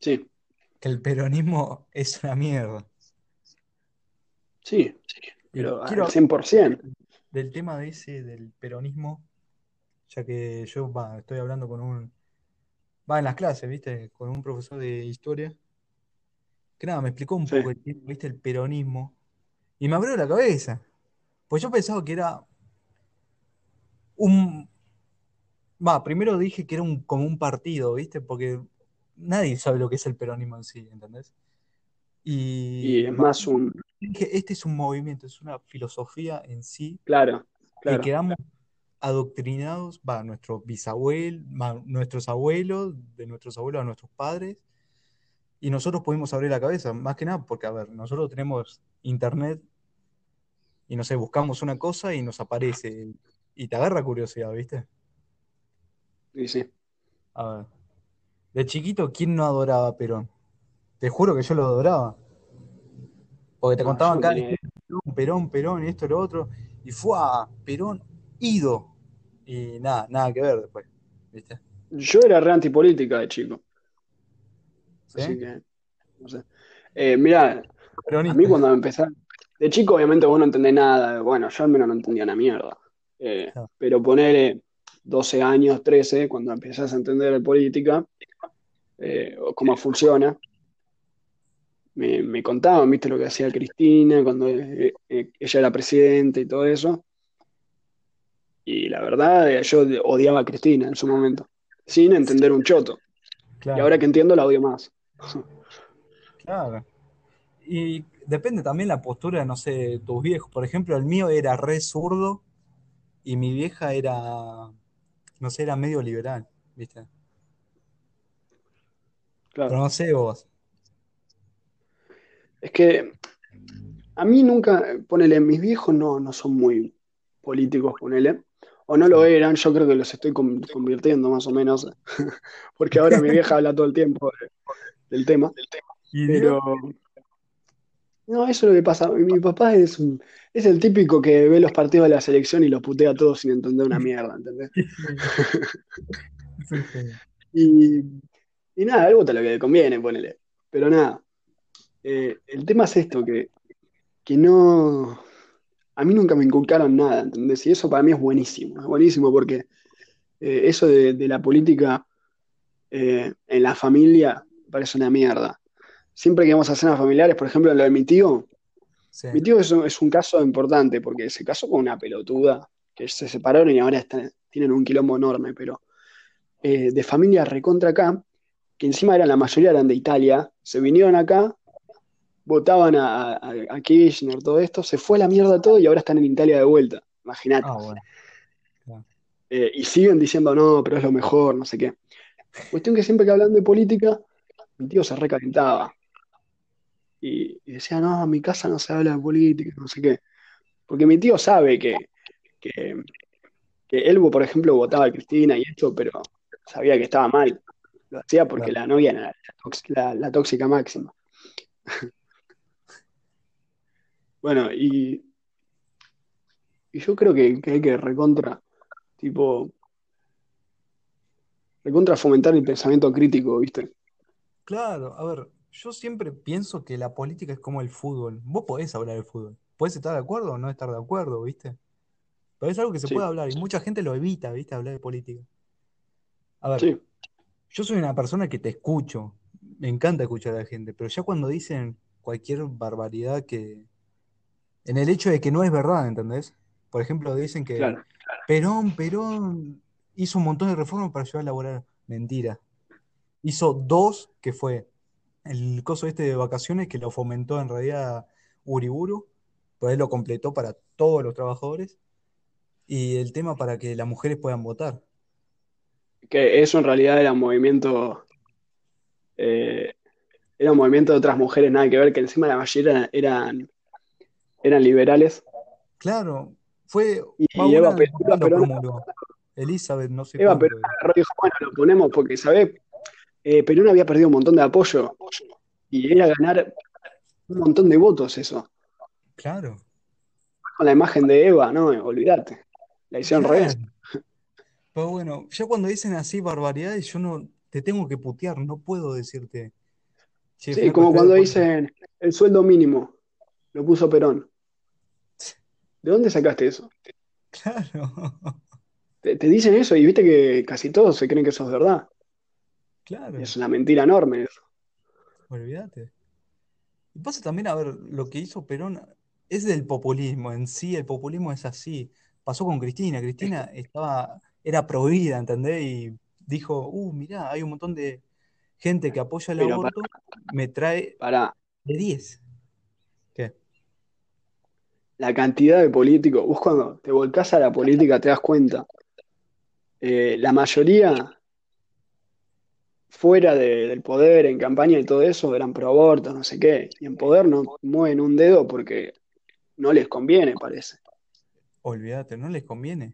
Sí, que el peronismo [laughs] es una mierda. sí, pero al quiero hablar 100%. del tema de ese, del peronismo, ya que yo va, estoy hablando con un, va en las clases, ¿viste? Con un profesor de historia, que nada, me explicó un Sí. poco, el, ¿viste? El peronismo. Y me abrió la cabeza. Pues yo pensaba que era un... Va, primero dije que era un, como un partido, ¿viste? Porque nadie sabe lo que es el peronismo en sí, ¿entendés? Y Y es más un, dije, este es un movimiento, es una filosofía en sí claro, que claro. quedamos adoctrinados, va, nuestros bisabuelos, va, nuestros abuelos, de nuestros abuelos a nuestros padres, y nosotros pudimos abrir la cabeza, más que nada porque, a ver, nosotros tenemos internet y no sé, buscamos una cosa y nos aparece y te agarra curiosidad, ¿viste? Y sí. A ver, de chiquito, ¿quién no adoraba a Perón? Te juro que yo lo adoraba. Porque te No, contaban cada tenía. Perón, Perón, Perón, y esto y lo otro, y fue a Perón ido. Y nada, nada que ver después, ¿viste? Yo era re antipolítica de chico, así ¿Sí? que, no sé. Eh, mira, a mí cuando empecé, de chico obviamente vos no entendés nada, bueno, yo al menos no entendía una mierda, Eh, Claro. pero poner 12 años, 13, cuando empezás a entender de política, eh, cómo funciona, me, me contaban, viste, lo que hacía Cristina cuando eh, eh, ella era presidenta y todo eso, y la verdad, eh, yo odiaba a Cristina en su momento, sin entender un choto, y Claro, ahora que entiendo la odio más. Claro. Y depende también la postura, no sé, tus viejos. Por ejemplo, el mío era re zurdo y mi vieja era, no sé, era medio liberal, ¿viste? Pero Claro. no sé vos. Es que a mí nunca, ponele, mis viejos no, no son muy políticos, ponele, o no lo eran, yo creo que los estoy con- convirtiendo más o menos, [laughs] porque ahora mi vieja habla todo el tiempo de- del tema, ¿Y pero Dios? no, eso es lo que pasa. Mi papá es, un- es el típico que ve los partidos de la selección y los putea a todos sin entender una mierda, ¿entendés? [laughs] [laughs] Y, y nada, él vota lo que le conviene, ponele. Pero nada, eh, el tema es esto, que, que no... A mí nunca me inculcaron nada, ¿entendés? Y eso para mí es buenísimo, es buenísimo porque eh, eso de, de la política eh, en la familia parece una mierda. Siempre que vamos a cenas familiares, por ejemplo, lo de mi tío, Sí, mi tío es un, es un caso importante porque se casó con una pelotuda, que se separaron y ahora están- tienen un quilombo enorme, pero eh, de familia recontra acá, que encima eran la mayoría eran de Italia, se vinieron acá, votaban a, a, a Kirchner, todo esto, se fue a la mierda todo y ahora están en Italia de vuelta, imagínate. ah, bueno. Eh, y siguen diciendo, no, pero es lo mejor, no sé qué. Cuestión que siempre que hablan de política, mi tío se recalentaba y, y decía, no, en mi casa no se habla de política, no sé qué. Porque mi tío sabe que, que, que él, por ejemplo, votaba a Cristina y esto, pero sabía que estaba mal. Lo hacía porque Claro. la novia era la, la- la tóxica máxima. [laughs] Bueno, y, y yo creo que, que hay que recontra, tipo, recontra fomentar el pensamiento crítico, ¿viste? Claro, a ver, yo siempre pienso que la política es como el fútbol. Vos podés hablar del fútbol. Podés estar de acuerdo o no estar de acuerdo, ¿viste? Pero es algo que se puede Sí, hablar y mucha gente lo evita, ¿viste? Hablar de política. A ver, sí, yo soy una persona que te escucho. Me encanta escuchar a la gente, pero ya cuando dicen cualquier barbaridad que... En el hecho de que no es verdad, ¿entendés? Por ejemplo, dicen que claro. Perón, Perón hizo un montón de reformas para ayudar a laborar. Mentira. Hizo dos, que fue el coso este de vacaciones, que lo fomentó en realidad Uriburu, pues él lo completó para todos los trabajadores, y el tema para que las mujeres puedan votar. Que eso en realidad era un movimiento, eh, era un movimiento de otras mujeres, nada que ver, que encima la mayoría eran, eran liberales. Claro, fue, Y, y Eva, Perón, promulgó. Elizabeth, no sé Eva Perón era. agarró y dijo, bueno, lo ponemos porque, ¿sabés? Eh, Perón había perdido un montón de apoyo y era ganar un montón de votos eso. Claro, Con la imagen de Eva, ¿no? Olvídate. La hicieron claro. revés. Pero bueno, ya cuando dicen así barbaridades, yo no te tengo que putear, no puedo decirte, che, Sí, como cuando dicen el sueldo mínimo, lo puso Perón. [laughs] ¿De dónde sacaste eso? Claro, Te, te dicen eso y viste que casi todos se creen que eso es verdad. Claro, es una mentira enorme eso. olvídate. Y pasa también a ver, lo que hizo Perón es del populismo en sí, el populismo es así. Pasó con Cristina, Cristina estaba, era prohibida, ¿entendés? Y dijo, uh, mirá, hay un montón de gente que apoya el Pero aborto, me trae para de 10. ¿Qué? la cantidad de políticos, vos cuando te volcás a la política te das cuenta, eh, la mayoría fuera de- del poder, en campaña y todo eso, eran pro aborto, no sé qué, y en poder no mueven un dedo porque no les conviene, parece. Olvídate, no les conviene.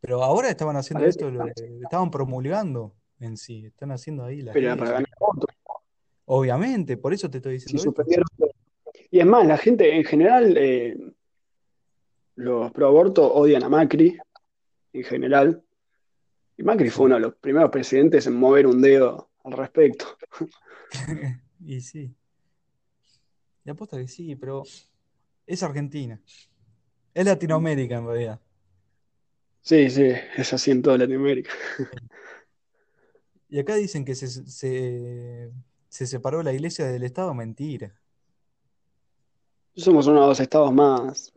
Pero ahora estaban haciendo Parece, esto, lo- estaban promulgando en sí, están haciendo ahí las pero era para ganar votos. Obviamente, por eso te estoy diciendo esto. suspendieron. Y es más, la gente en general, eh, los pro aborto odian a Macri, en general. Y Macri fue uno de los primeros presidentes en mover un dedo al respecto. [laughs] Y sí. Y apuesta que sí, pero es Argentina. Es Latinoamérica en realidad. Sí, sí, es así en toda Latinoamérica. [laughs] Y acá dicen que se, se, se separó la iglesia del Estado. Mentira. Somos uno de los estados más,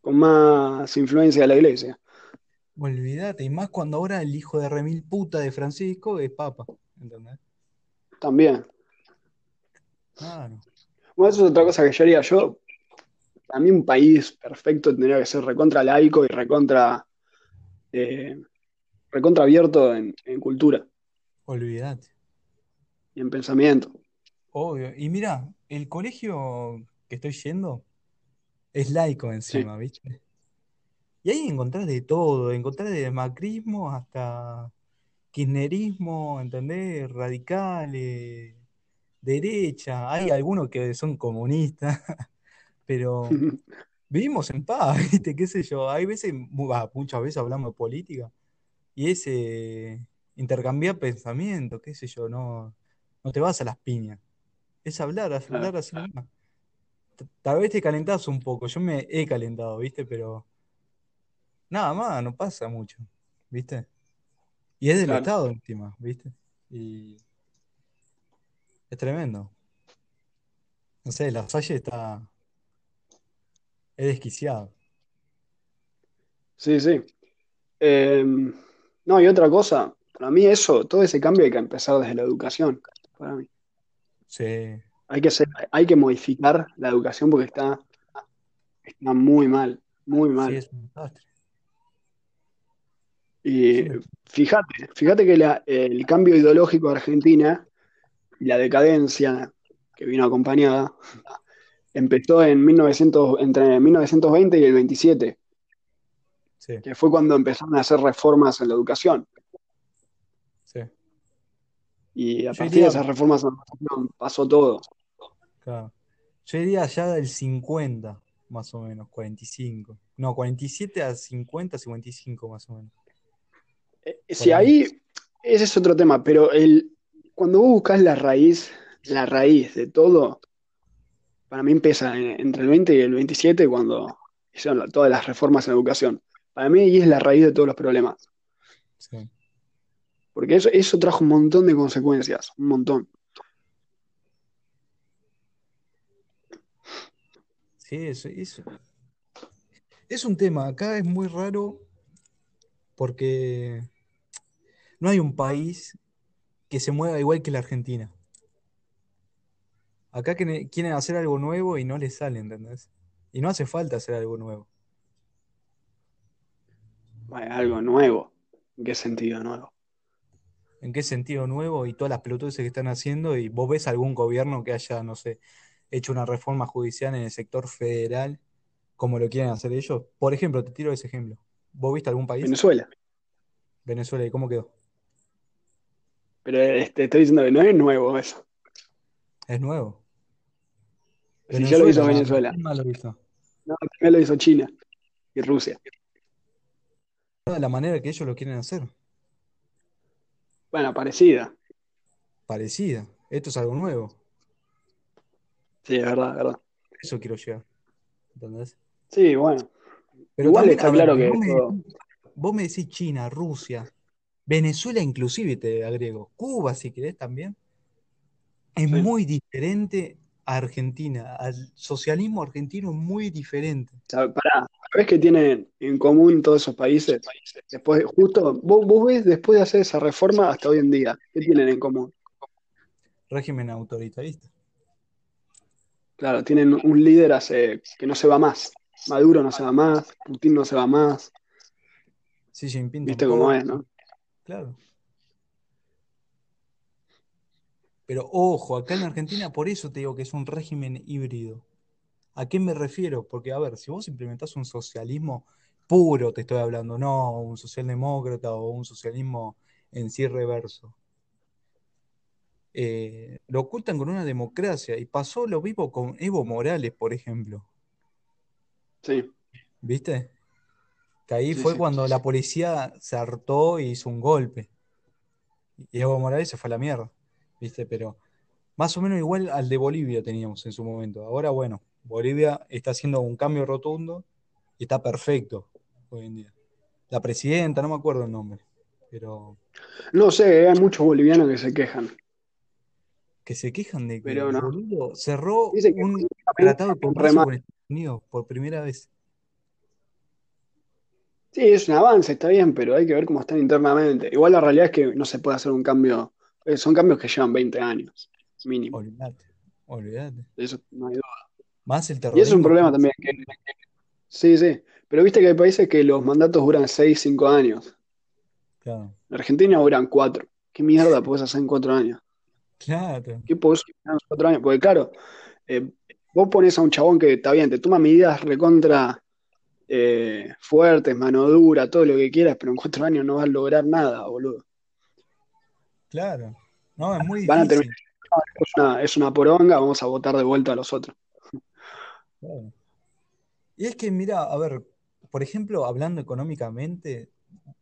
con más influencia de la iglesia. Olvídate. Y más cuando ahora el hijo de remil puta de Francisco es papa. ¿Entendés? También. Claro. Bueno, eso es otra cosa que yo haría yo. A mí un país perfecto tendría que ser recontra laico y recontra, eh, recontra abierto en, en cultura Olvídate. y en pensamiento. Obvio. Y mira, el colegio que estoy yendo es laico Sí, encima, ¿viste? Y ahí encontrás de todo, encontrás de macrismo hasta kirchnerismo, ¿entendés? Radicales, derecha, hay algunos que son comunistas, [laughs] pero [laughs] vivimos en paz, [laughs] ¿viste? ¿Qué sé yo? Hay veces, bah, muchas veces hablamos de política y es eh, intercambiar pensamientos, qué sé yo, no, no te vas a las piñas, es hablar, es hablar así Tal vez te calentás un poco, yo me he calentado, ¿viste? Pero nada más, no pasa mucho, ¿viste? Y es del Claro. Estado encima, ¿viste? Y es tremendo. No sé, la Salle está, es desquiciado. Sí, sí. Eh, no, y otra cosa, para mí eso, todo ese cambio hay que empezar desde la educación, para mí. Sí, Hay que hacer, hay que modificar la educación porque está, está muy mal, muy sí, mal. es un desastre. Desastre. fíjate, fíjate que la- el cambio ideológico de Argentina la decadencia que vino acompañada empezó en 1900, entre 1920 y el 27, Sí, que fue cuando empezaron a hacer reformas en la educación. sí. Y a Yo partir de iría, esas reformas en la educación pasó todo. claro, yo iría allá del 50, más o menos, 45. No, 47 a 50, 55 más o menos, Eh, Si ahí. ese es otro tema, pero el, cuando vos buscas la raíz, la raíz de todo, para mí empieza en- entre el 20 y el 27 cuando hicieron todas las reformas en educación. Para mí ahí es la raíz de todos los problemas, Sí. porque eso, eso trajo un montón de consecuencias, un montón. Sí, eso, eso- es un tema. Acá es muy raro porque no hay un país que se mueva igual que la Argentina. Acá quieren hacer algo nuevo y no les sale, ¿entendés? Y no hace falta hacer algo nuevo. Bueno, algo nuevo. ¿En qué sentido nuevo? ¿En qué sentido nuevo? Y todas las pelotudeces que están haciendo, y vos ves algún gobierno que haya, no sé, hecho una reforma judicial en el sector federal, como lo quieren hacer ellos. Por ejemplo, te tiro ese ejemplo. ¿Vos viste algún país? Venezuela. Venezuela, ¿y cómo quedó? Pero eh, te estoy diciendo que no es nuevo eso. Es nuevo. Si ya lo hizo. Venezuela. ¿Quién más lo hizo? No, también lo hizo China y Rusia. De la manera que ellos lo quieren hacer. Bueno, parecida. Parecida. Esto es algo nuevo. Sí, es verdad, es verdad. Eso quiero llegar. ¿Entendés? Sí, bueno. Pero Igual también, está a ver, claro que vos me, vos me decís China, Rusia, Venezuela inclusive te agrego, Cuba si querés también, es Sí. muy diferente a Argentina. Al socialismo argentino es muy diferente. Pará, ¿sabés qué tienen en común todos esos países? Después, justo, vos, vos ves después de hacer esa reforma hasta hoy en día, ¿qué tienen en común? Régimen autoritarista. Claro, tienen un líder hace, que no se va más. Maduro no se va más, Putin no se va más. Xi Jinping ¿Viste cómo es, no? Claro. Pero ojo, acá en Argentina, por eso te digo que es un régimen híbrido. ¿A qué me refiero? Porque, a ver, si vos implementás un socialismo puro, te estoy hablando, no un socialdemócrata o un socialismo en sí reverso, eh, lo ocultan con una democracia. Y pasó lo mismo con Evo Morales, por ejemplo. Sí, ¿Viste? Que ahí sí, fue sí. cuando la policía se hartó y hizo un golpe. Y Evo Morales se fue a la mierda. ¿Viste? Pero más o menos igual al de Bolivia teníamos en su momento. Ahora, bueno, Bolivia está haciendo un cambio rotundo y está perfecto hoy en día. La presidenta, no me acuerdo el nombre, pero No sé, hay muchos bolivianos que se quejan, que se quejan de que pero no. boludo cerró que un tratado de comercio con Estados Unidos por primera vez. Sí, es un avance, está bien, pero hay que ver cómo están internamente. Igual la realidad es que no se puede hacer un cambio. eh, Son cambios que llevan 20 años, mínimo. Olvídate, olvídate. De eso no hay duda. Más el Y eso es un terrorismo. problema también. que- Sí, sí. Pero viste que hay países que los mandatos duran 6, 5 años. Claro, En Argentina duran 4. ¿Qué mierda podés hacer en 4 años? claro, ¿Qué podés hacer en 4 años? Porque claro, eh, vos pones a un chabón que está bien, te toma medidas recontra eh, fuertes, mano dura, todo lo que quieras, pero en 4 años no vas a lograr nada, boludo. claro. No, es muy Van a difícil. terminar, es una, es una poronga, vamos a votar de vuelta a los otros. Claro. Y es que, mira, a ver, por ejemplo, hablando económicamente,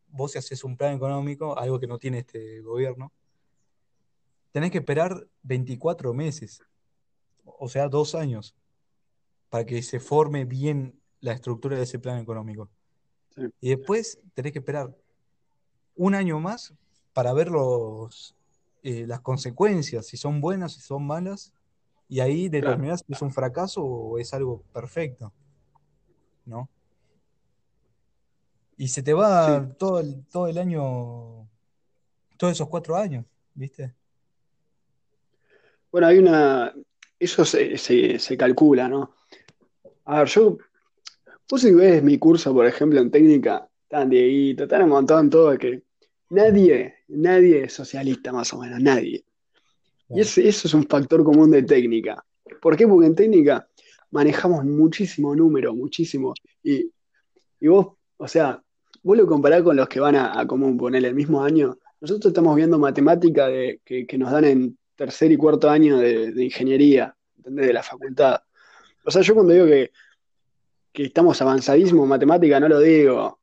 vos si haces un plan económico, algo que no tiene este gobierno, tenés que esperar 24 meses, o sea, dos años, para que se forme bien la estructura de ese plan económico. Sí. Y después tenés que esperar un año más para ver los, eh, las consecuencias, si son buenas, si son malas, y ahí Claro. determinar si es un fracaso o es algo perfecto, ¿no? Y se te Sí. va todo el, todo el año, todos esos cuatro años, ¿viste? Bueno, hay una. Eso se, se- se calcula, ¿no? A ver, yo. Vos si ves mi curso, por ejemplo, en técnica, tan Dieguito, tan un montón, todo, que nadie, nadie es socialista, más o menos, nadie. Y ese- eso es un factor común de técnica. ¿Por qué? Porque en técnica manejamos muchísimo número, muchísimo. Y, y vos, o sea, vos lo comparás con los que van a, a común, poner el mismo año. Nosotros estamos viendo matemática de, que, que nos dan en tercer y cuarto año de, de ingeniería, ¿entendés? De la facultad. O sea, yo cuando digo que, que estamos avanzadísimos en matemática, no lo digo.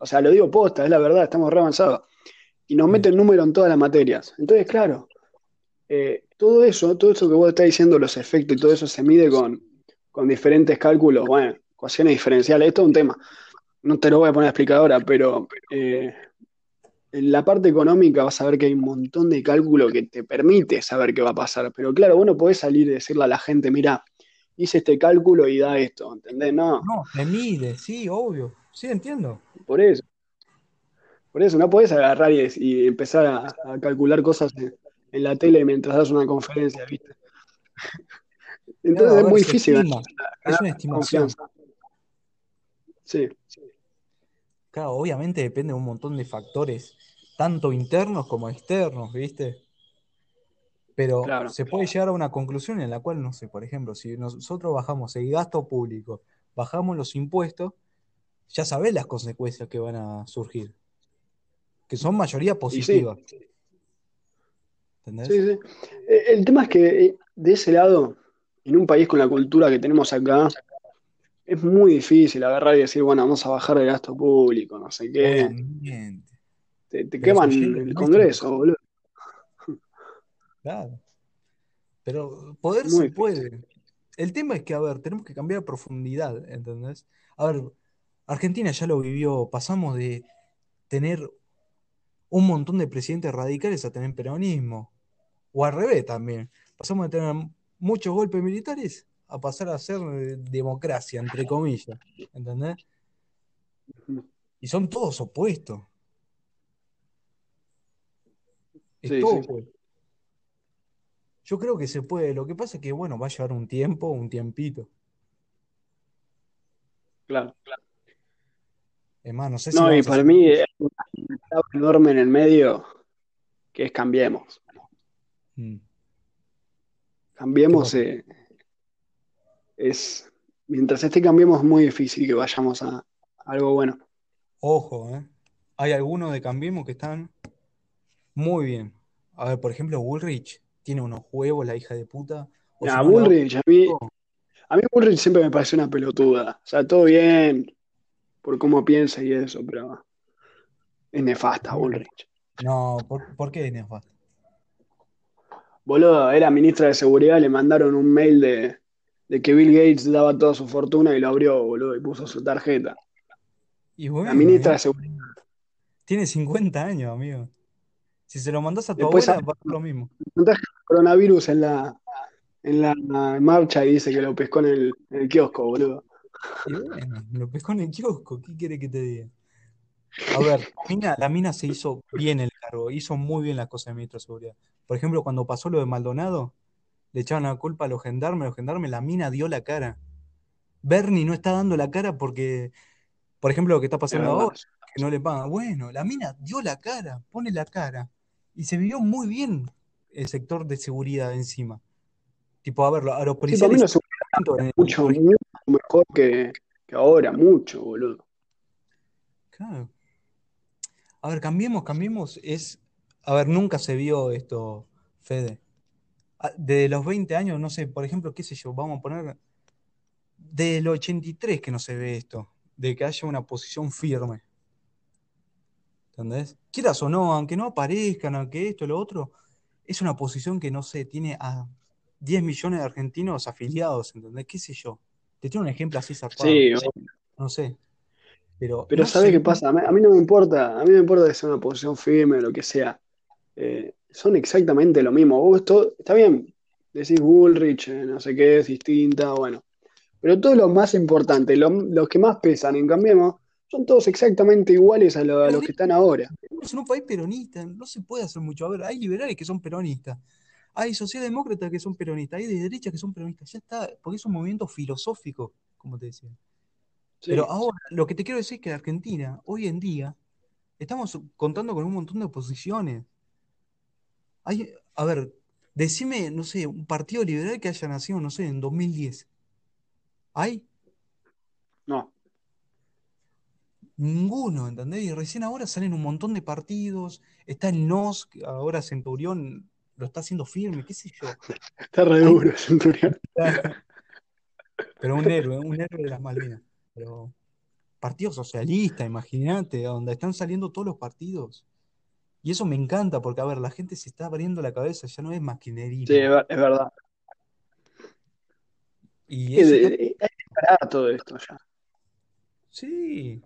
O sea, lo digo posta, es la verdad, estamos re avanzados. Y nos Mm. meten número en todas las materias. Entonces, claro, eh, todo eso, todo eso que vos estás diciendo, los efectos y todo eso se mide con, con diferentes cálculos, bueno, ecuaciones diferenciales, esto es un tema. No te lo voy a poner a explicar ahora, pero eh, en la parte económica vas a ver que hay un montón de cálculo que te permite saber qué va a pasar. Pero claro, vos no podés salir y decirle a la gente, mira, hice este cálculo y da esto, ¿entendés? No, No, se mide, sí, obvio. Sí, entiendo. por eso. Por eso, no podés agarrar y, y empezar a, a calcular cosas en, en la tele mientras das una conferencia, ¿viste? [laughs] Entonces Claro, es muy difícil estima, es una estimación. confianza. Sí, Claro, obviamente depende de un montón de factores, tanto internos como externos, ¿viste? Pero claro. se puede llegar a una conclusión en la cual, no sé, por ejemplo, si nosotros bajamos el gasto público, bajamos los impuestos, ya sabés las consecuencias que van a surgir, que son mayoría Y sí, positivas, sí, ¿entendés? sí. Eh, El tema es que eh, de ese lado, en un país con la cultura que tenemos acá, es muy difícil agarrar y decir, bueno, vamos a bajar el gasto público, no sé qué. Obviamente. Te, te queman el Congreso, boludo. Claro. Pero poder Muy se puede. El tema es que, a ver, tenemos que cambiar a profundidad, ¿entendés? A ver, Argentina ya lo vivió, pasamos de tener un montón de presidentes radicales a tener peronismo. O al revés también. Pasamos de tener muchos golpes militares a pasar a ser democracia, entre comillas. ¿Entendés? Y son todos opuestos. Es Sí, todo sí, opuesto. Yo creo que se puede. Lo que pasa es que, bueno, va a llevar un tiempo, un tiempito. claro. Es más, no sé si No, y a para mí hay una palabra enorme en el medio que es cambiemos. Mm, ¿Qué Cambiemos eh, es, mientras esté cambiemos es muy difícil que vayamos a, a algo bueno. Ojo, ¿eh? Hay algunos de Cambiemos que están muy bien. A ver, por ejemplo, Bullrich tiene unos huevos, la hija de puta. O si Nah, no, la. Bullrich, a mí, a mí Bullrich siempre me pareció una pelotuda. O sea, todo bien por cómo piensa y eso, pero es nefasta Bullrich. No, ¿por, por qué es nefasto? Boludo, era ministra de seguridad, le mandaron un mail de, de que Bill Gates daba toda su fortuna y lo abrió, boludo, y puso su tarjeta. Y La bueno, ministra ¿eh? de seguridad. Tiene 50 años, amigo. Si se lo mandás a tu Después abuela, va a ser lo mismo. El coronavirus en la, en la marcha y dice que lo pescó en el, en el kiosco, boludo. Y bueno, lo pescó en el kiosco. ¿Qué quiere que te diga? A ver, la mina, la mina se hizo bien el cargo, hizo muy bien las cosas de ministro de seguridad. Por ejemplo, cuando pasó lo de Maldonado, le echaban la culpa a los gendarmes, los gendarmes, la mina dio la cara. Bernie no está dando la cara porque, por ejemplo, lo que está Es pasando ahora, que no le pagan. Bueno, la mina dio la cara, pone la cara. Y se vivió muy bien el sector de seguridad encima. Tipo, a ver, a los Sí, policiales el- mucho, por- mucho mejor que, que ahora, mucho, boludo. Claro. A ver, cambiemos, cambiemos. Es, a ver, nunca se vio esto, Fede. Ah, De los 20 años, no sé, por ejemplo, qué sé yo, vamos a poner del 83 que no se ve esto, de que haya una posición firme. ¿Entendés? Quieras o no, aunque no aparezcan, aunque esto, lo otro, es una posición que no sé, tiene a 10 millones de argentinos afiliados, ¿entendés? ¿Qué sé yo? Te tengo un ejemplo así zarpado, Sí, no sé. Pero pero no ¿sabés se qué pasa? A mí, a mí no me importa, a mí no me importa que sea una posición firme o lo que sea. Eh, son exactamente lo mismo. Vos todo, está bien, decís Bullrich, eh, no sé qué, es distinta, bueno. Pero todo lo más importante, lo- los que más pesan en Cambiemos, son todos exactamente iguales a, lo- a los que están ahora. En un país peronista, no se puede hacer mucho. A ver, hay liberales que son peronistas, hay socialdemócratas que son peronistas, hay de derecha que son peronistas, ya está, porque es un movimiento filosófico, como te decía. Sí, Pero ahora, lo que te quiero decir es que Argentina, hoy en día, estamos contando con un montón de oposiciones. Hay, a ver, decime, no sé, un partido liberal que haya nacido, no sé, en 2010. ¿Hay? no. Ninguno, ¿entendés? Y recién ahora salen un montón de partidos. Está el NOS, ahora Centurión lo está haciendo firme, qué sé yo. Está re duro, Centurión. Pero un [laughs] héroe, un héroe de las Malvinas. Pero Partido Socialista, imagínate, donde están saliendo todos los partidos. Y eso me encanta, porque, a ver, la gente se está abriendo la cabeza, ya no es Sí, maquinerismo. es ver- es verdad. Y Sí, hay que parar todo esto ya. Sí.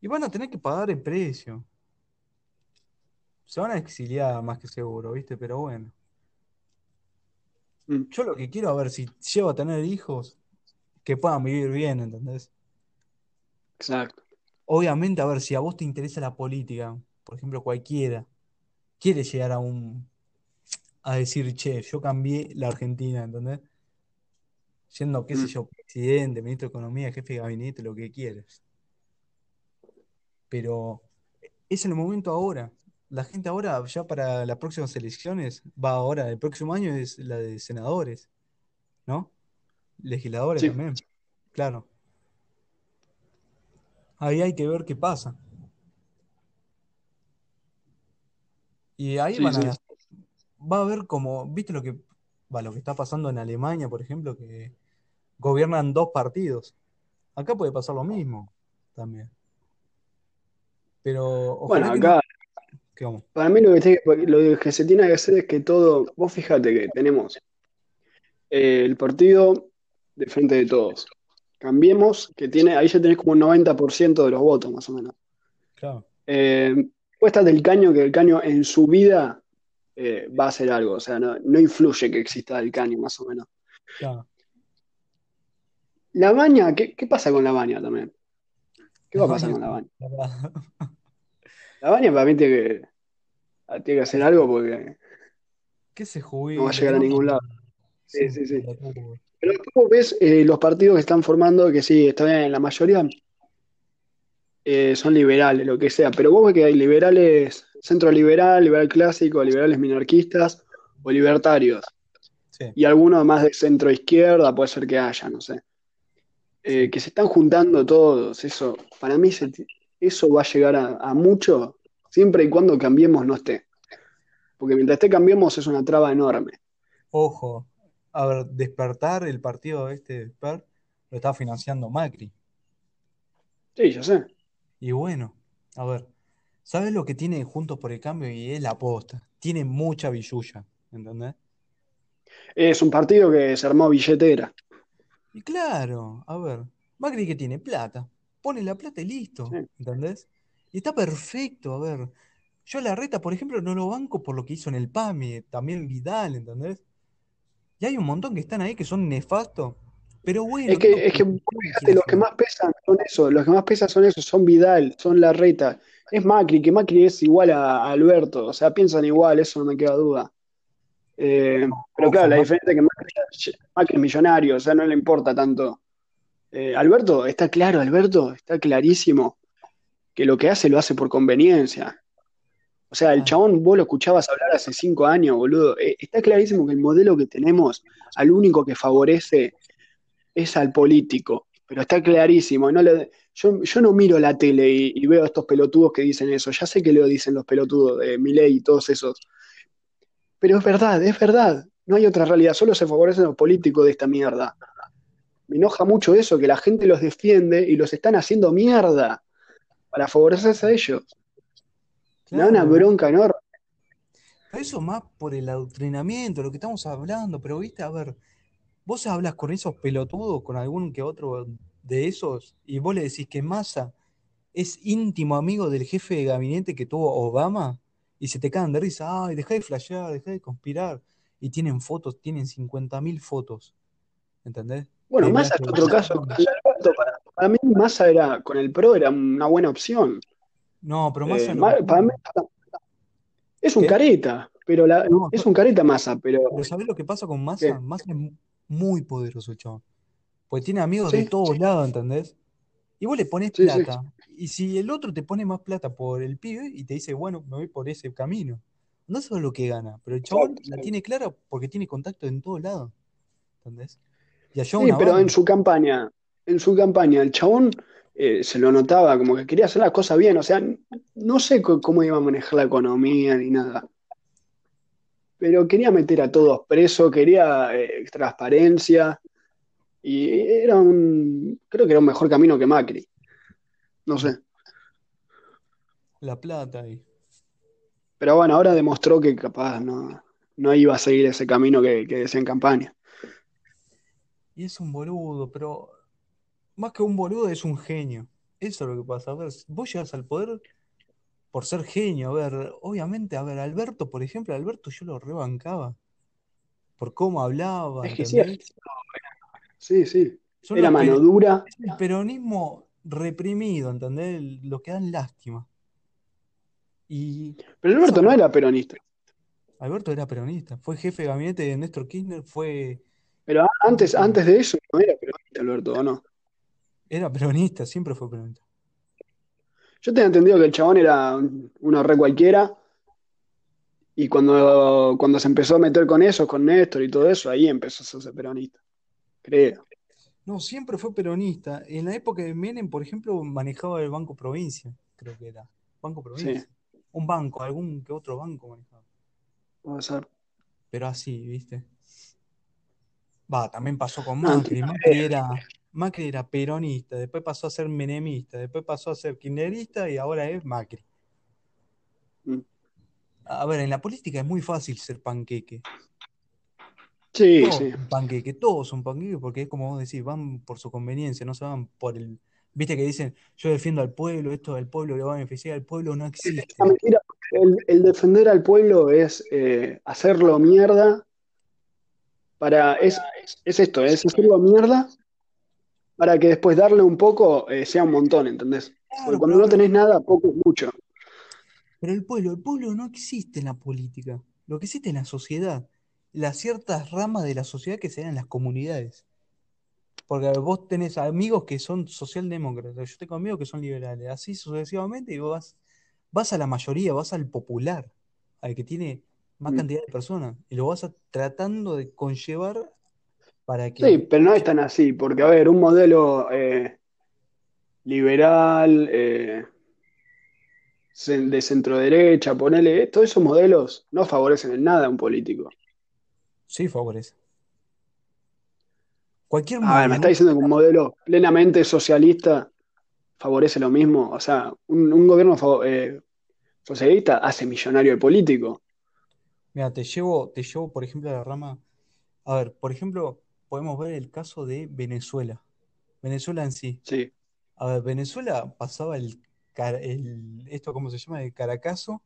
Y van a tener que pagar el precio. Se van a exiliar más que seguro, ¿viste? Pero bueno. Mm, Yo lo que quiero, a ver, si llego a tener hijos, que puedan vivir bien, ¿entendés? Exacto. Obviamente, a ver, si a vos te interesa la política, por ejemplo, cualquiera, quiere llegar a un, a decir, che, yo cambié la Argentina, ¿entendés? Siendo, qué sé Mm, yo, presidente, ministro de Economía, jefe de gabinete, lo que quieres. Pero es el momento ahora. La gente ahora, ya para las próximas elecciones, va ahora, el próximo año es la de senadores, ¿no? Legisladores Sí, también, claro. Ahí hay que ver qué pasa. Y ahí sí, van sí. a, va a haber como, ¿viste lo que, va, lo que está pasando en Alemania, por ejemplo, que gobiernan dos partidos? Acá puede pasar lo mismo también. Pero Bueno, no, acá para mí lo que, lo que se tiene que hacer es que todo, vos fíjate que tenemos eh, el partido de frente de todos. Cambiemos, que tiene, ahí ya tenés como un 90% de los votos más o menos. Claro. Eh, está del Caño, que el Caño en su vida eh, va a hacer algo. O sea, no, no influye que exista el Cani, más o menos. Claro. La baña, ¿qué, qué pasa con la baña también? ¿Qué va a pasar con la baña? [laughs] Baña para mí tiene que, tiene que hacer algo porque ¿Qué se no va a llegar a ningún lado. Sí, sí, sí. Pero después ves eh, los partidos que están formando, que sí, está bien, la mayoría eh, son liberales, lo que sea, pero vos ves que hay liberales, centro liberal, liberal clásico, liberales minarquistas o libertarios, Sí, y algunos más de centro izquierda, puede ser que haya, no sé, eh, que se están juntando todos, eso, para mí se- eso va a llegar a, a mucho, siempre y cuando Cambiemos no esté, porque mientras esté Cambiemos es una traba enorme. Ojo, a ver, despertar el partido este Desper lo está financiando Macri. Sí, yo sé. Y bueno, a ver, ¿sabes lo que tiene Juntos por el Cambio? Y es la aposta. Tiene mucha billulla, ¿entendés? Es un partido que se armó billetera. Y claro, a ver, Macri que tiene plata, pone la plata y listo, Sí. ¿entendés? Y está perfecto, a ver. Yo a la reta, por ejemplo, no lo banco por lo que hizo en el PAMI, también Vidal, ¿entendés? Y hay un montón que están ahí que son nefastos, pero Es bueno, no que, los es que fíjate, ¿quiénes los que más pesan son esos, los que más pesan son esos, son Vidal, son Larreta, es Macri, que Macri es igual a, a Alberto, o sea, piensan igual, eso no me queda duda. Eh, pero claro, la diferencia es que Macri, Macri es millonario, o sea, no le importa tanto. Eh, Alberto, está claro, Alberto, está clarísimo que lo que hace lo hace por conveniencia. O sea, el claro, chabón, vos lo escuchabas hablar hace cinco años, boludo. Eh, está clarísimo que el modelo que tenemos, al único que favorece es al político, pero está clarísimo. No le- yo, yo no miro la tele y, y veo a estos pelotudos que dicen eso. Ya sé que lo dicen los pelotudos de Milei y todos esos. Pero es verdad, es verdad. No hay otra realidad. Solo se favorecen los políticos de esta mierda. Me enoja mucho eso, que la gente los defiende y los están haciendo mierda para favorecerse a ellos. Me da una claro, bronca enorme. pero eso más por el adoctrinamiento, lo que estamos hablando, pero viste, a ver, vos hablas con esos pelotudos, con algún que otro de esos, y vos le decís que Massa es íntimo amigo del jefe de gabinete que tuvo Obama, y se te cagan de risa, ay, dejá de flashear, dejá de conspirar, y tienen fotos, tienen 50.000 fotos, ¿entendés? Bueno, De Massa es otro caso. Para, para mí Massa era, con el PRO era una buena opción. No, pero Eh, Massa no. Ma- para mí es un ¿Qué? careta, pero la, No, es un careta Massa, pero pero ¿sabés lo que pasa con ¿qué? Massa? Massa es mu- muy poderoso el chabón. Porque tiene amigos de Sí, todos lados, ¿entendés? Y vos le ponés sí, sí. plata. Y si el otro te pone más plata por el pibe y te dice, bueno, me voy por ese camino. No sabes lo que gana, pero el chabón la sí. tiene clara porque tiene contacto en todos lados, ¿entendés? Y Sí, pero en banda. su campaña, en su campaña, el chabón eh, se lo notaba como que quería hacer las cosas bien, o sea, no sé cómo iba a manejar la economía ni nada, pero quería meter a todos presos, quería eh, transparencia, y era un, creo que era un mejor camino que Macri, no sé. La plata ahí. Pero bueno, ahora demostró que capaz no, no iba a seguir ese camino que, que decía en campaña. Y es un boludo, pero más que un boludo es un genio. Eso es lo que pasa. A ver, vos llegas al poder por ser genio. A ver, obviamente, a ver, Alberto, por ejemplo, Alberto yo lo rebancaba por cómo hablaba, Es que sí, sí, sí. Son Era mano dura. es el peronismo reprimido, ¿entendés? Los que dan lástima. Y Pero Alberto no era peronista. Alberto era peronista, fue jefe de gabinete de Néstor Kirchner, fue Pero antes, antes de eso no era peronista, Alberto, ¿o no? era peronista, siempre fue peronista. Yo tenía entendido que el chabón era un- uno re cualquiera. Y cuando, cuando se empezó a meter con eso, con Néstor y todo eso, ahí empezó a ser peronista. Creo. No, siempre fue peronista. En la época de Menem, por ejemplo, manejaba el Banco Provincia, creo que era. Banco Sí, Provincia. Un banco, algún que otro banco manejaba. puede ser. Pero así, ¿viste? Va, también pasó con Macri. Macri era, Macri era peronista, después pasó a ser menemista, después pasó a ser kirchnerista y ahora es Macri. Mm. A ver, en la política es muy fácil ser panqueque. Sí, Todos sí. son panqueque, todos son panqueque porque es como vos decís, van por su conveniencia, no se van por el... Viste que dicen, yo defiendo al pueblo, esto del pueblo le va a beneficiar, al pueblo no existe. el, el defender al pueblo es eh, hacerlo mierda para, es, es esto, es hacerlo mierda para que después darle un poco eh, sea un montón, ¿entendés? Porque cuando no tenés nada, poco es mucho. pero el pueblo, el pueblo no existe en la política. Lo que existe en la sociedad. Las ciertas ramas de la sociedad que se dan en las comunidades. Porque vos tenés amigos que son socialdemócratas, yo tengo amigos que son liberales, así sucesivamente, y vos vas, vas a la mayoría, vas al popular, al que tiene más Mm. cantidad de personas, y lo vas a- tratando de conllevar para Sí, que... pero no es tan así, porque a ver, un modelo eh, liberal, eh, de centro derecha, ponele, todos esos modelos no favorecen en nada a un político. Sí, favorece. Cualquier A ver, me está modelo, diciendo que un modelo plenamente socialista favorece lo mismo. O sea, un, un gobierno eh, socialista hace millonario al político. Mira, te llevo, te llevo, por ejemplo, a la rama... A ver, por ejemplo, podemos ver el caso de Venezuela. Venezuela en sí. Sí, A ver, Venezuela pasaba el, el esto, ¿cómo se llama? El Caracazo,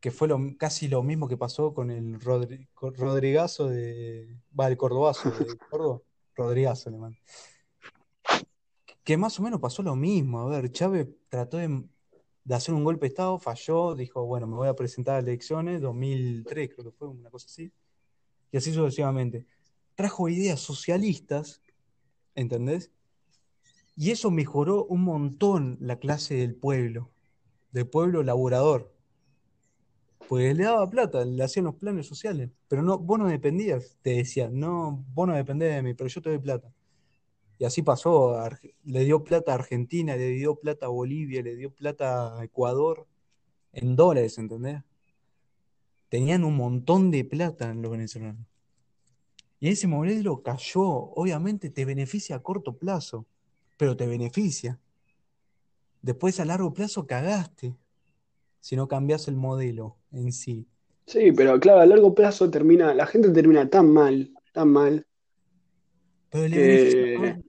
que fue lo, casi lo mismo que pasó con el Rodri- con Rodrigazo de, va, el Cordobazo de [laughs] Córdoba, Rodrigazo le mando. Que más o menos pasó lo mismo. A ver, Chávez trató de, de hacer un golpe de Estado, falló, dijo, bueno, me voy a presentar a elecciones, 2003 creo que fue, una cosa así, y así sucesivamente. Trajo ideas socialistas, ¿entendés? Y eso mejoró un montón la clase del pueblo, del pueblo laborador. Porque le daba plata, le hacían los planes sociales. Pero no, vos no dependías, te decían, no, vos no dependés de mí, pero yo te doy plata. Y así pasó, le dio plata a Argentina, le dio plata a Bolivia, le dio plata a Ecuador, en dólares, ¿entendés? Tenían un montón de plata los venezolanos. Y ese modelo cayó, obviamente te beneficia a corto plazo, pero te beneficia. Después a largo plazo cagaste si no cambias el modelo en sí. sí, pero claro, a largo plazo termina, la gente termina tan mal, tan mal, Pero le beneficia.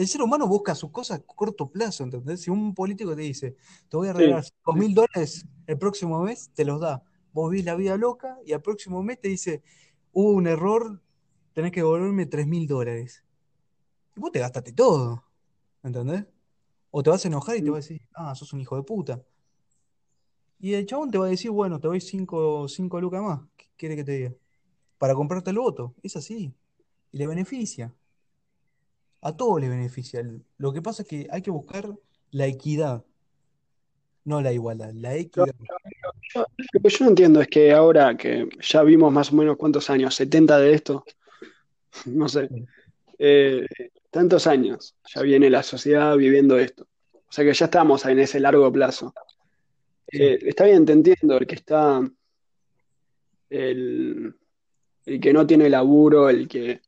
El ser humano busca sus cosas a corto plazo, ¿entendés? Si un político te dice, te voy a regalar sí, 5 mil dólares el próximo mes, te los da. Vos vivís la vida loca y al próximo mes te dice, hubo un error, tenés que devolverme 3 mil dólares. Y vos te gastaste todo, ¿entendés? O te vas a enojar y te vas a decir, ah, sos un hijo de puta. Y el chabón te va a decir, bueno, te doy 5 lucas más. ¿Qué quiere que te diga? Para comprarte el voto. Es así. Y le beneficia. A todos le beneficia. Lo que pasa es que hay que buscar la equidad, no la igualdad, la yo, equidad. yo- lo que yo no entiendo es que ahora que ya vimos más o menos cuántos años, 70 de esto, [laughs] no sé, eh, tantos años, ya viene la sociedad viviendo esto. O sea que ya estamos en ese largo plazo. Eh, está bien, te entiendo, el que está, el, el que no tiene laburo, el que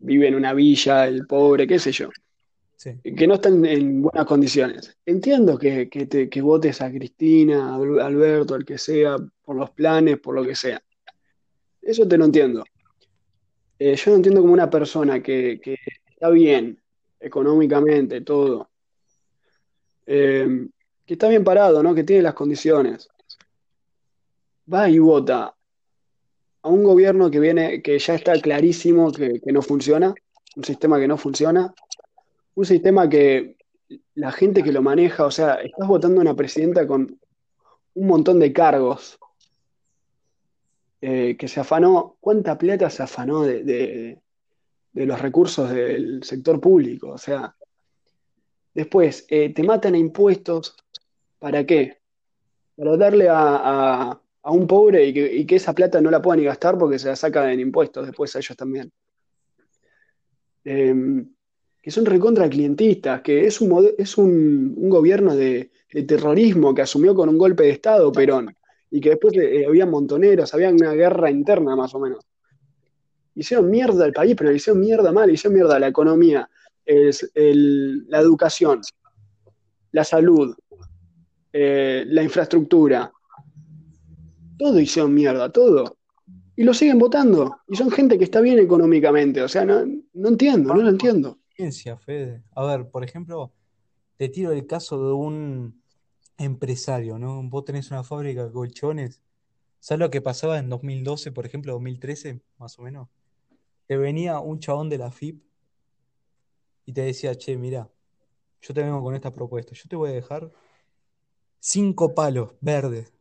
vive en una villa, el pobre, qué sé yo, sí. que no está en, en buenas condiciones. Entiendo que, que, te- que votes a Cristina, a Al- Alberto, al que sea, por los planes, por lo que sea. Eso te lo entiendo. Eh, yo no entiendo como una persona que, que está bien económicamente, todo, eh, que está bien parado, ¿no? Que tiene las condiciones, va y vota a un gobierno que viene, que ya está clarísimo que, que no funciona, un sistema que no funciona, un sistema que la gente que lo maneja, o sea, estás votando una presidenta con un montón de cargos, eh, que se afanó, ¿cuánta plata se afanó de, de- de los recursos del sector público? O sea, después, eh, te matan a impuestos, ¿para qué? Para darle a, a- a un pobre y que, y que esa plata no la pueda ni gastar porque se la saca en impuestos después a ellos también. Eh, que son recontra clientistas, que es un, es un, un gobierno de, de terrorismo que asumió con un golpe de Estado Perón y que después eh, había montoneros, había una guerra interna más o menos. Hicieron mierda al país, pero le hicieron mierda mal, hicieron mierda a la economía, es- el- la educación, la salud, eh, la infraestructura, todo hicieron mierda, todo. Y lo siguen votando. Y son gente que está bien económicamente. O sea, no, no entiendo, no lo entiendo. Fede. A ver, por ejemplo, te tiro el caso de un, empresario, ¿no? Vos tenés una fábrica de colchones. ¿Sabes lo que pasaba en 2012, por ejemplo, 2013, más o menos? Te venía un chabón de la FIP y te decía, che, mira, yo te vengo con esta propuesta. Yo te voy a dejar cinco palos verdes.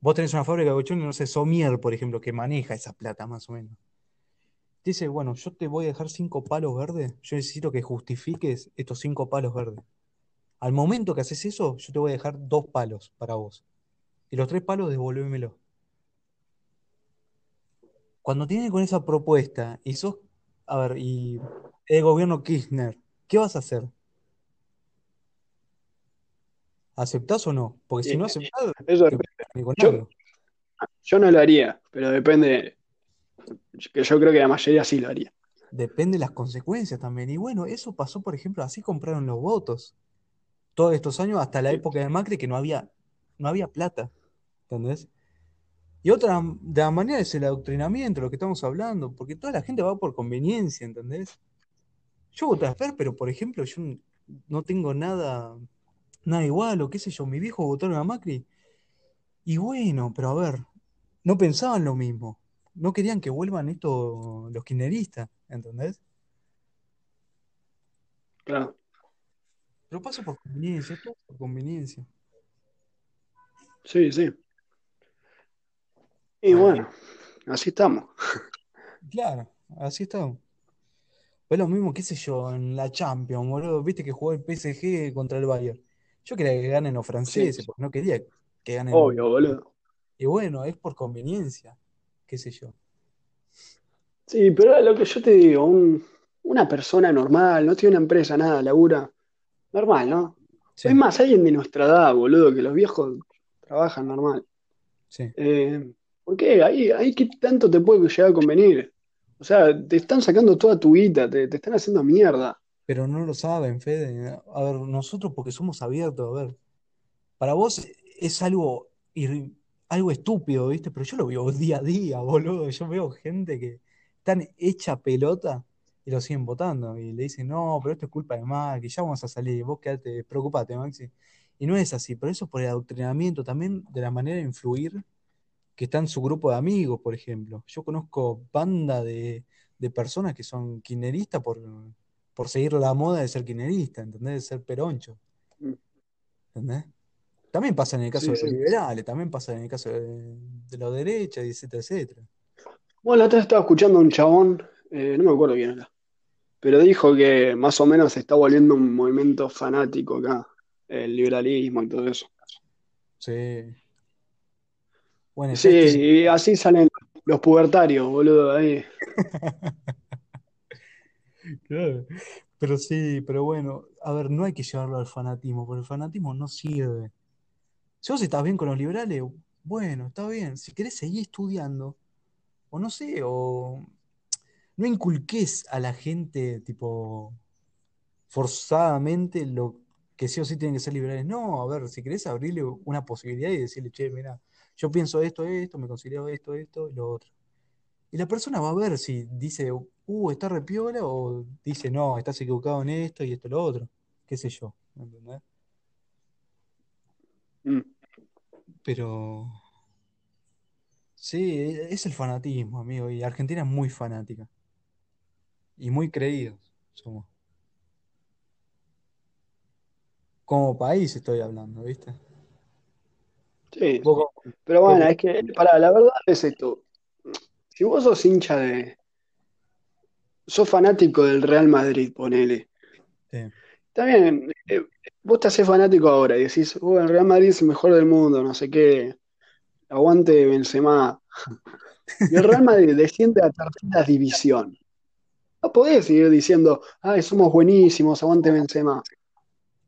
Vos tenés una fábrica de colchones, no sé, Somier, por ejemplo, que maneja esa plata más o menos. Dice, bueno, yo te voy a dejar cinco palos verdes. Yo necesito que justifiques estos cinco palos verdes. Al momento que haces eso, yo te voy a dejar dos palos para vos. Y los tres palos devolvémelo. Cuando tienes con esa propuesta y sos, a ver, y el gobierno Kirchner, ¿qué vas a hacer? ¿Aceptás o no? Porque si Y no aceptás, eso Yo, yo no lo haría, pero depende, que yo creo que la mayoría sí lo haría. Depende de las consecuencias también. Y bueno, eso pasó, por ejemplo, así compraron los votos. Todos estos años, hasta la Sí, época de Macri, que no había, no había plata. ¿Entendés? Y otra de la manera es el adoctrinamiento, lo que estamos hablando, porque toda la gente va por conveniencia, ¿entendés? Yo voté a Fer, pero por ejemplo, yo no tengo nada, nada igual, o qué sé yo, mi viejo votaron a Macri, y bueno, pero a ver, no pensaban lo mismo, no querían que vuelvan estos los kirchneristas, ¿entendés? claro. Pero pasa por conveniencia, todo por conveniencia. Sí, sí. Y bueno, así estamos. Claro, así está. Es lo mismo, qué sé yo, en la Champions, boludo. Viste que jugó el PSG contra el Bayern. Yo quería que ganen los Sí, franceses, porque no quería que ganen. obvio, boludo. Y bueno, es por conveniencia, qué sé yo. Sí, pero lo que yo te digo, un- una persona normal, no tiene una empresa, nada, labura, normal, ¿no? Sí, Es más, alguien de nuestra edad, boludo, que los viejos trabajan normal. sí. Eh, ¿por qué? Ahí, ahí qué tanto te puede llegar a convenir. O sea, te están sacando toda tu guita, te, te están haciendo mierda. Pero no lo saben, Fede. A ver, nosotros porque somos abiertos, a ver. Para vos es algo, algo estúpido, ¿viste? Pero yo lo veo día a día, boludo. Yo veo gente que están hecha pelota y lo siguen votando. Y le dicen, no, pero esto es culpa de Macri, ya vamos a salir, vos quedate, preocupate, Maxi. Y no es así, pero eso es por el adoctrinamiento también de la manera de influir que está en su grupo de amigos, por ejemplo. Yo conozco banda de, de personas que son kirchneristas por, por seguir la moda de ser kirchnerista, ¿entendés? De ser peroncho, ¿entendés? También pasa en el caso Sí, de los sí. liberales, también pasa en el caso de, de los derechas, etcétera, etcétera. Bueno, la otra vez estaba escuchando a un chabón, eh, no me acuerdo quién era, pero dijo que más o menos se está volviendo un movimiento fanático acá, el liberalismo y todo eso. Sí. Bueno, Sí, y así salen los pubertarios, boludo, ahí. [laughs] [laughs] Claro. Pero sí, pero bueno, a ver, no hay que llevarlo al fanatismo, porque el fanatismo no sirve. Si vos estás bien con los liberales, bueno, está bien. Si querés seguir estudiando, o no sé, o no inculques a la gente, tipo, forzadamente lo que sí o sí tienen que ser liberales. No, a ver, si querés abrirle una posibilidad y decirle, che, mira, yo pienso esto, esto, me considero esto, esto, y lo otro. Y la persona va a ver si dice, uh, está repiola, o dice, no, estás equivocado en esto y esto, lo otro. Qué sé yo, ¿entendés? Mm. Pero sí, es el fanatismo, amigo, y Argentina es muy fanática y muy creídos somos. Como país estoy hablando, ¿viste? Sí, pero bueno, es que, para la verdad es esto. Si vos sos hincha de, sos fanático del Real Madrid, ponele. sí, Está bien, eh, vos te haces fanático ahora y decís, "Oh, el Real Madrid es el mejor del mundo, no sé qué, aguante Benzema. Y el Real Madrid desciende a tercera división. No podés seguir diciendo, ay, somos buenísimos, aguante Benzema.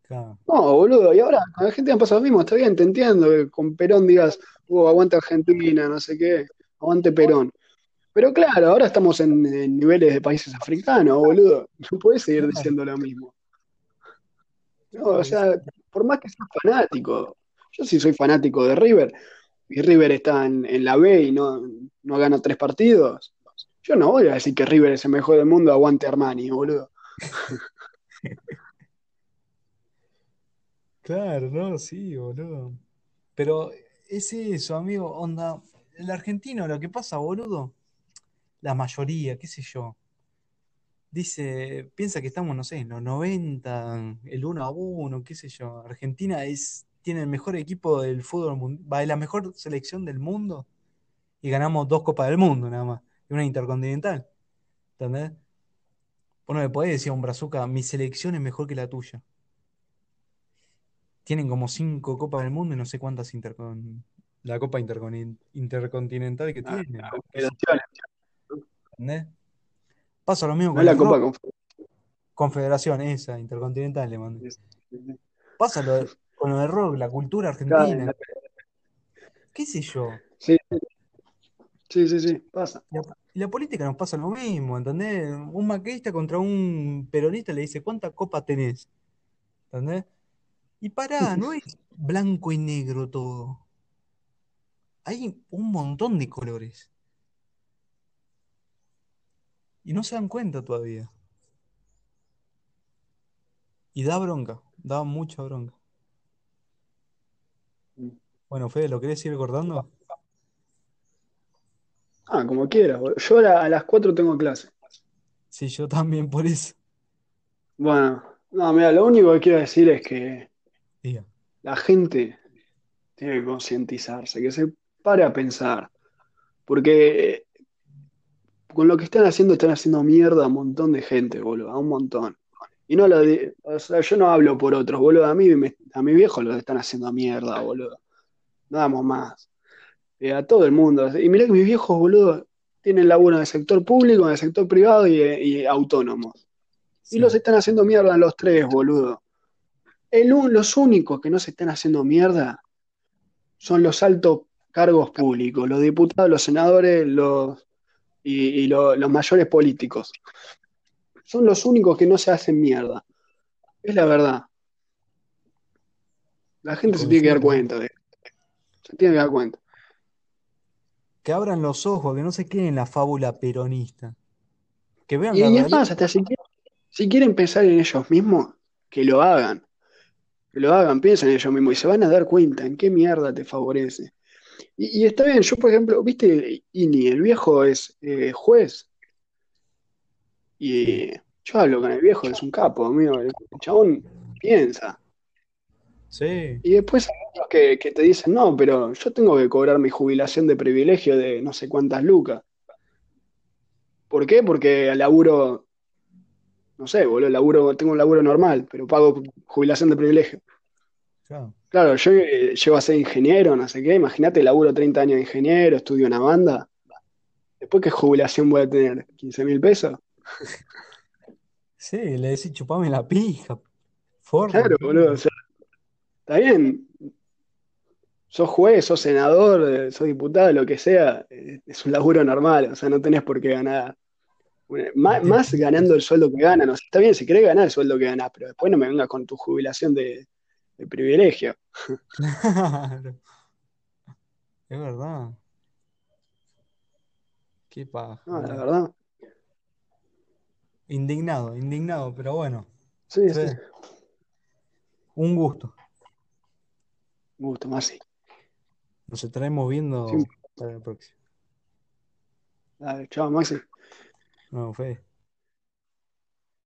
claro. No, boludo, y ahora con Argentina pasa lo mismo, está bien, te entiendo que con Perón digas, oh, aguante Argentina, no sé qué, aguante Perón. Pero claro, ahora estamos en, en niveles de países africanos, boludo. No podés seguir diciendo lo mismo. No, o sea, por más que seas fanático, yo sí soy fanático de River, y River está en, en la B y no, no gana tres partidos, yo no voy a decir que River es el mejor del mundo, aguante Armani, boludo. [laughs] Claro, no, sí, boludo. Pero es eso, amigo, onda. El argentino, lo que pasa, boludo, la mayoría, qué sé yo, dice, piensa que estamos, no sé, en los 90, el uno a uno, qué sé yo. Argentina es, tiene el mejor equipo del fútbol mundial, va, es la mejor selección del mundo y ganamos dos Copas del Mundo nada más, y una intercontinental. ¿Entendés? Vos no me podés decir a un brazuca, mi selección es mejor que la tuya. Tienen como cinco Copas del Mundo y no sé cuántas intercon... la Copa intercon- Intercontinental que Ah, tienen. confederaciones, ¿entendés? Pasa lo mismo no con la el Copa rock. Confederaciones. Confederación, esa, Intercontinental le mandé. Pasa lo de- con lo del rock, la cultura argentina, qué sé yo. Sí, sí, sí, sí, pasa. La, la política nos pasa lo mismo, ¿entendés? Un macrista contra un peronista le dice, ¿cuántas copas tenés? ¿Entendés? Y pará, no es blanco y negro todo. Hay un montón de colores. Y no se dan cuenta todavía. Y da bronca, da mucha bronca. Bueno, Fede, ¿lo querés ir cortando? Ah, como quieras. boludo. Yo a, la- a las 4 tengo clase. Sí, yo también por eso. Bueno, no, mira, lo único que quiero decir es que Diga. la gente tiene que concientizarse, que se pare a pensar. Porque eh, con lo que están haciendo, están haciendo mierda a un montón de gente, boludo, a un montón. Y no lo di- o sea, yo no hablo por otros, boludo. A mí, me- a mi viejo lo están haciendo mierda, boludo. No damos más. Eh, a todo el mundo. Y mirá que mis viejos, boludo, tienen laburo en el sector público, en el sector privado y, y autónomos. Y Sí. los están haciendo mierda los tres, boludo. El los únicos que no se están haciendo mierda son los altos cargos públicos, los diputados, los senadores, los y, y lo- los mayores políticos. Son los únicos que no se hacen mierda. Es la verdad. La gente se tiene que dar cuenta de Se tiene que dar cuenta. Que abran los ojos, que no se queden en la fábula peronista. Que vean Y, la y es más, hasta si quieren, si quieren pensar en ellos mismos, que lo hagan. Que lo hagan, piensen en ellos mismos y se van a dar cuenta en qué mierda te favorece. Y, y está bien, yo por ejemplo, viste, Ini, el viejo es eh, juez y yo hablo con el viejo, es un capo, amigo. El chabón piensa. Sí. Y después hay otros que, que te dicen, no, pero yo tengo que cobrar mi jubilación de privilegio de no sé cuántas lucas. ¿Por qué? Porque laburo, no sé, boludo, laburo, tengo un laburo normal, pero pago jubilación de privilegio. Claro. Claro, yo eh, llego a ser ingeniero, no sé qué, imagínate, laburo 30 años de ingeniero, estudio una banda. Después, ¿qué jubilación voy a tener? ¿15 mil pesos? Sí, le decís chupame la pija. Forro. Claro, boludo, o sea, está bien. Sos juez, sos senador, eh, sos diputado, lo que sea, eh, es un laburo normal, o sea, no tenés por qué ganar. Más, más ganando el sueldo que ganan, o sea, está bien, si querés ganar el sueldo que ganás, pero después no me vengas con tu jubilación de, de privilegio. Claro. Es verdad. Qué paja. No, la verdad. Indignado, indignado, pero bueno. Sí, sí. Un gusto. Gusta más así. Nos estaremos viendo Siempre. para la próxima. Dale, chao, Maxi. No, Fede.